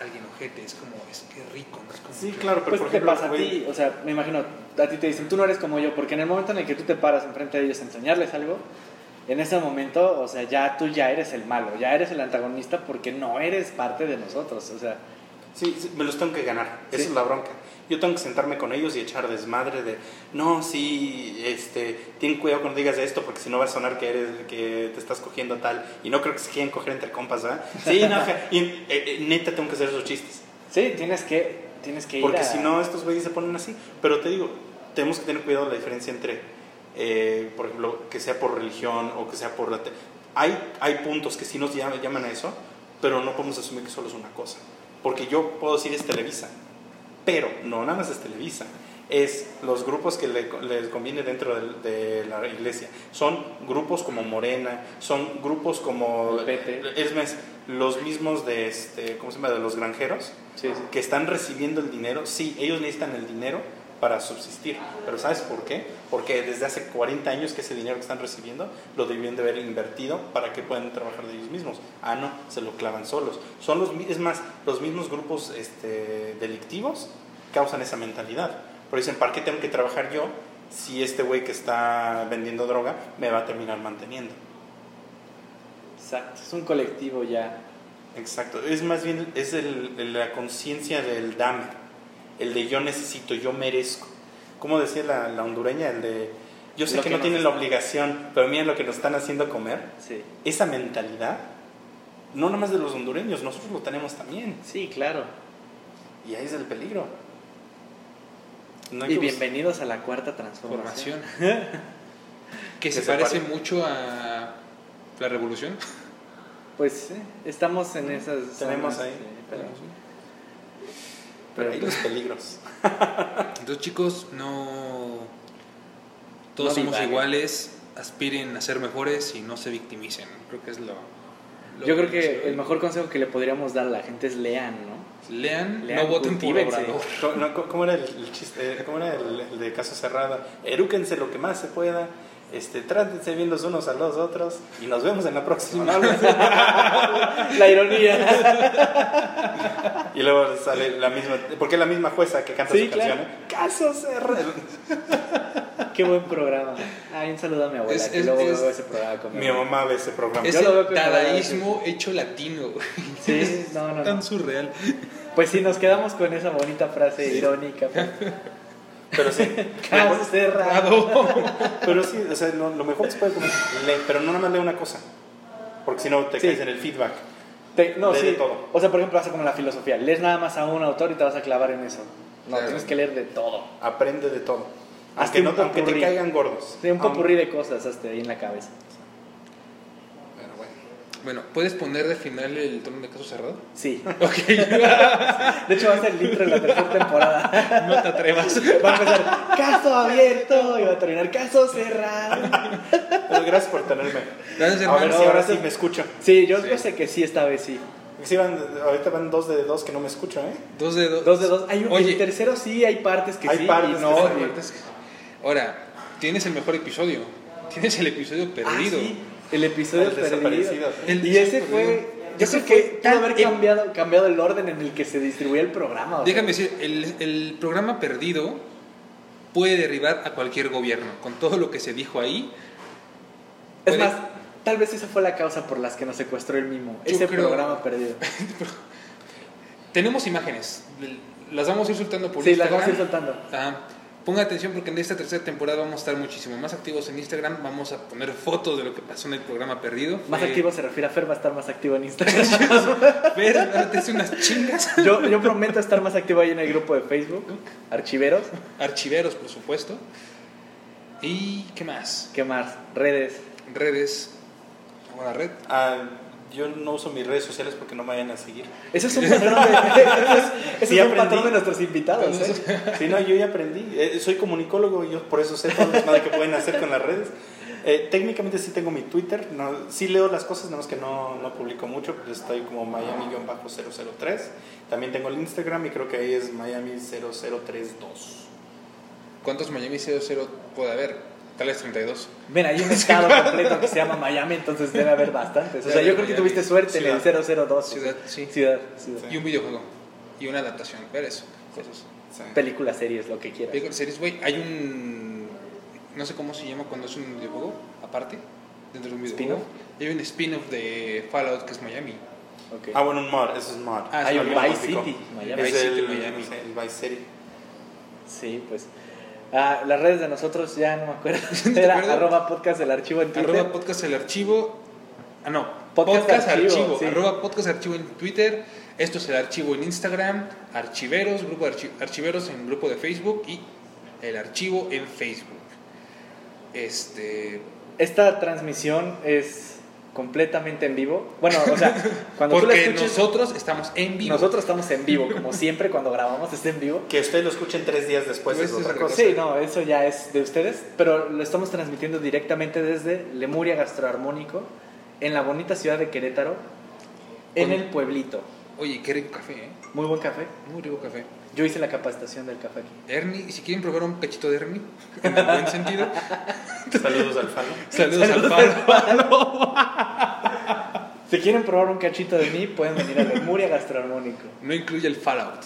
alguien ojete, es como, es que rico, no es como Sí, que- claro, pero Pues por te ejemplo, pasa a ti, o sea, me imagino, a ti te dicen, tú no eres como yo, porque en el momento en el que tú te paras enfrente de ellos a enseñarles algo, en ese momento, o sea, ya tú ya eres el malo, ya eres el antagonista porque no eres parte de nosotros, o sea, Sí, sí, me los tengo que ganar. Esa Sí. es la bronca. Yo tengo que sentarme con ellos y echar desmadre de, no, sí, este, ten cuidado cuando digas esto porque si no va a sonar que eres, que te estás cogiendo tal. Y no creo que se quieran coger entre compas, ¿verdad? Sí, no, (laughs) y eh, eh, neta tengo que hacer esos chistes. sí, tienes que, tienes que ir Porque a- si no, estos güeyes se ponen así. Pero te digo, tenemos que tener cuidado la diferencia entre, eh, por ejemplo, que sea por religión o que sea por la... Hay, hay puntos que sí nos llaman, llaman a eso, pero no podemos asumir que solo es una cosa. Porque yo puedo decir es Televisa, pero no nada más es Televisa. Es los grupos que le- les conviene dentro del- de, la iglesia. Son grupos como Morena, son grupos como... Es más, los mismos de, este, ¿cómo se llama? De los granjeros Sí, sí. que están recibiendo el dinero, sí, ellos necesitan el dinero para subsistir, pero ¿sabes por qué? Porque desde hace 40 años que ese dinero que están recibiendo lo debían de haber invertido para que puedan trabajar de ellos mismos. Ah, no, se lo clavan solos. Son los, es más, los mismos grupos este, delictivos causan esa mentalidad. Pero dicen, ¿para qué tengo que trabajar yo si este güey que está vendiendo droga me va a terminar manteniendo? Exacto, es un colectivo ya. Exacto, es más bien es el- la conciencia del dame, el de yo necesito, yo merezco. Como decía la, la hondureña, el de yo sé Lo que, que no tienen la obligación, pero miren lo que nos están haciendo comer. Sí, Esa mentalidad, no nada más de los hondureños, nosotros lo tenemos también. sí, claro. Y ahí es el peligro. No Y bienvenidos a la cuarta transformación. formación. (laughs) que se se parece pare- mucho a la revolución. (laughs) Pues sí, estamos en esas. Tenemos zonas, ahí. Pero- pero- los peligros. (laughs) Entonces, chicos, no. Todos No somos divaguen. iguales, aspiren a ser mejores y no se victimicen. Creo que es lo. lo Yo creo que el mejor consejo que le podríamos dar a la gente es lean, ¿no? Lean, Lean, no voten por. Obrador. ¿Cómo, no, cómo- cómo era el, el chiste? ¿Cómo era el, el de caso cerrado? Erúquense lo que más se pueda. Este, trátense bien los unos a los otros y nos vemos en la próxima. (laughs) La ironía. Y luego sale la misma, porque es la misma jueza que canta Sí, su claro. canción. ¿eh? Caso cerrado. Qué buen programa. Ay, un saludo a mi abuela, Es- que es- luego es- veo ese programa con mi mamá ve ese programa. Es Yo lo veo dadaísmo hecho latino. Sí, no, no, Tan no. surreal. Pues sí, nos quedamos con esa bonita frase irónica. pues. Pero sí, (laughs) Caso cerrado. (laughs) pero sí, o sea, lo, lo mejor que se puede comer, lee, pero no nada más lee una cosa. Porque si no te Sí. caes en el feedback. Te- no, Lee sí. de todo. O sea, por ejemplo, hace como la filosofía. Lees nada más a un autor y te vas a clavar en eso. No, Claro. tienes que leer de todo. Aprende de todo. Hazte Aunque, no, aunque te caigan gordos. Sí, un popurrí de cosas hasta ahí en la cabeza. Bueno. ¿puedes poner de final el tono de caso cerrado? Sí. Ok, (laughs) De hecho, va a ser el intro de la tercera temporada. no te atrevas. Va a empezar caso abierto y va a terminar caso cerrado. Pero gracias por tenerme. Gracias, A ver hermano. si ahora sí me escucho. Sí, yo, Sí. yo sé que sí, esta vez sí. Sí van- ahorita van dos de dos que no me escucho, ¿eh? Dos de dos. Dos de dos. Hay un, Oye, el tercero sí, hay partes que Hay sí partes y no. hay partes que- Ahora, tienes el mejor episodio. Tienes el episodio Ah, perdido. sí, el episodio El perdido. El y ese fue. Yo creo que pudo tan haber ep- cambiado, cambiado el orden en el que se distribuía el programa. o sea. Déjame decir, el, el programa perdido puede derribar a cualquier gobierno. Con todo lo que se dijo ahí, Es puede- más, tal vez esa fue la causa por las que nos secuestró el mimo. Yo Ese creo- programa perdido. (laughs) tenemos imágenes. Las vamos a ir soltando por Sí, las vamos a ir soltando. Ah, ponga atención porque en esta tercera temporada vamos a estar muchísimo más activos en Instagram. Vamos a poner fotos de lo que pasó en el programa perdido. Más Fue- activo se refiere a Fer, va a estar más activo en Instagram. (laughs) Fer, hace unas chingas. (laughs) yo, yo prometo estar más activo ahí en el grupo de Facebook, Archiveros. Archiveros, por supuesto. ¿Y qué más? ¿Qué más? Redes. Redes. Ahora red. Ah, yo no uso mis redes sociales porque no me vayan a seguir. Ese es un patrón de, (laughs) ese es, ese Sí, es un patrón de nuestros invitados. ¿eh? Sí, no, yo ya aprendí. Eh, soy comunicólogo y yo por eso sé todo lo que pueden hacer con las redes. Eh, técnicamente sí tengo mi Twitter, no, sí leo las cosas, nada más que no, no publico mucho, pues estoy como Miami-003. También tengo el Instagram y creo que ahí es Miami0032. ¿Cuántos Miami 00 puede haber? Tal vez 32. Ven, hay un (laughs) estado completo que se llama Miami, entonces debe haber bastantes. O sea, yo creo que tuviste suerte en el 002. Ciudad, sí. Ciudad, ciudad. Y un videojuego. Y una adaptación. Ver eso. Cosas. Sí. Películas, series, lo que quieras. Películas, series, güey. Hay un. No sé cómo se llama cuando es un videojuego, aparte. Dentro de un videojuego. ¿Spin-off? Hay un spin-off de Fallout que es Miami. Ok. Ah, bueno, un mod, eso es mod. Ah, Hay un. Vice City, Miami. Es Vice City, el, Miami. el Vice City. Sí, pues. Ah, las redes de nosotros ya no me acuerdo. (laughs) Era arroba podcast del archivo en Twitter. Arroba podcast el archivo. Ah, no. Podcast Podcast, archivo, archivo. sí. Arroba podcast archivo en Twitter. Esto es el archivo en Instagram. Archiveros, grupo de archi- archiveros en grupo de Facebook. Y el archivo en Facebook. Este. Esta transmisión es completamente en vivo. Bueno, o sea, (laughs) cuando tú la Porque escuches, nosotros estamos en vivo. nosotros estamos en vivo, como siempre cuando grabamos está en vivo. Que ustedes lo escuchen tres días después Pues es es otra cosa. Sí, no, eso ya es de ustedes, pero lo estamos transmitiendo directamente desde Lemuria Gastroarmónico, en la bonita ciudad de Querétaro, en el pueblito. Oye, qué rico café, ¿eh? Muy buen café. Muy rico café. Yo hice la capacitación del café aquí. Ernie, y si quieren probar un cachito de Ernie, en el buen sentido, (laughs) Saludos al Falo. saludos, Saludos al Pablo. Si quieren probar un cachito de mí, pueden venir a Lemuria Gastroarmónico. No incluye el Fallout.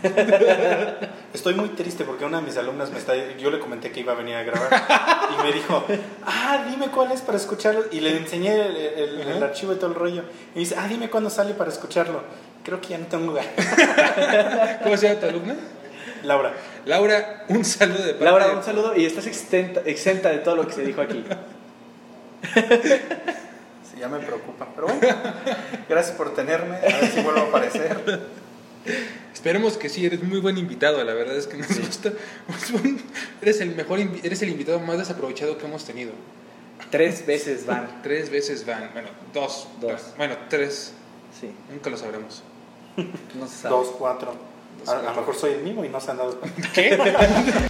(laughs) Estoy muy triste porque una de mis alumnas me está. Yo le comenté que iba a venir a grabar y me dijo, ah, dime cuál es para escucharlo. Y le enseñé el, el- archivo y todo el rollo. Y dice, ah, dime cuándo sale para escucharlo. Creo que ya no tengo ganas. (laughs) ¿Cómo se llama tu alumna? Laura, Laura, un saludo de parte Laura, un saludo y estás exenta, exenta de todo lo que se dijo aquí. sí, ya me preocupa. Pero bueno, gracias por tenerme. A ver si vuelvo a aparecer. Esperemos que sí, eres muy buen invitado, la verdad es que nos gusta. Eres el mejor, eres el invitado más desaprovechado que hemos tenido. Tres veces van. Tres veces van, bueno, dos. Dos. Bueno, tres, Sí, nunca lo sabremos. No se sabe. Dos, cuatro. A, a lo mejor soy el mismo y no se han dado cuenta. ¿Qué? (laughs)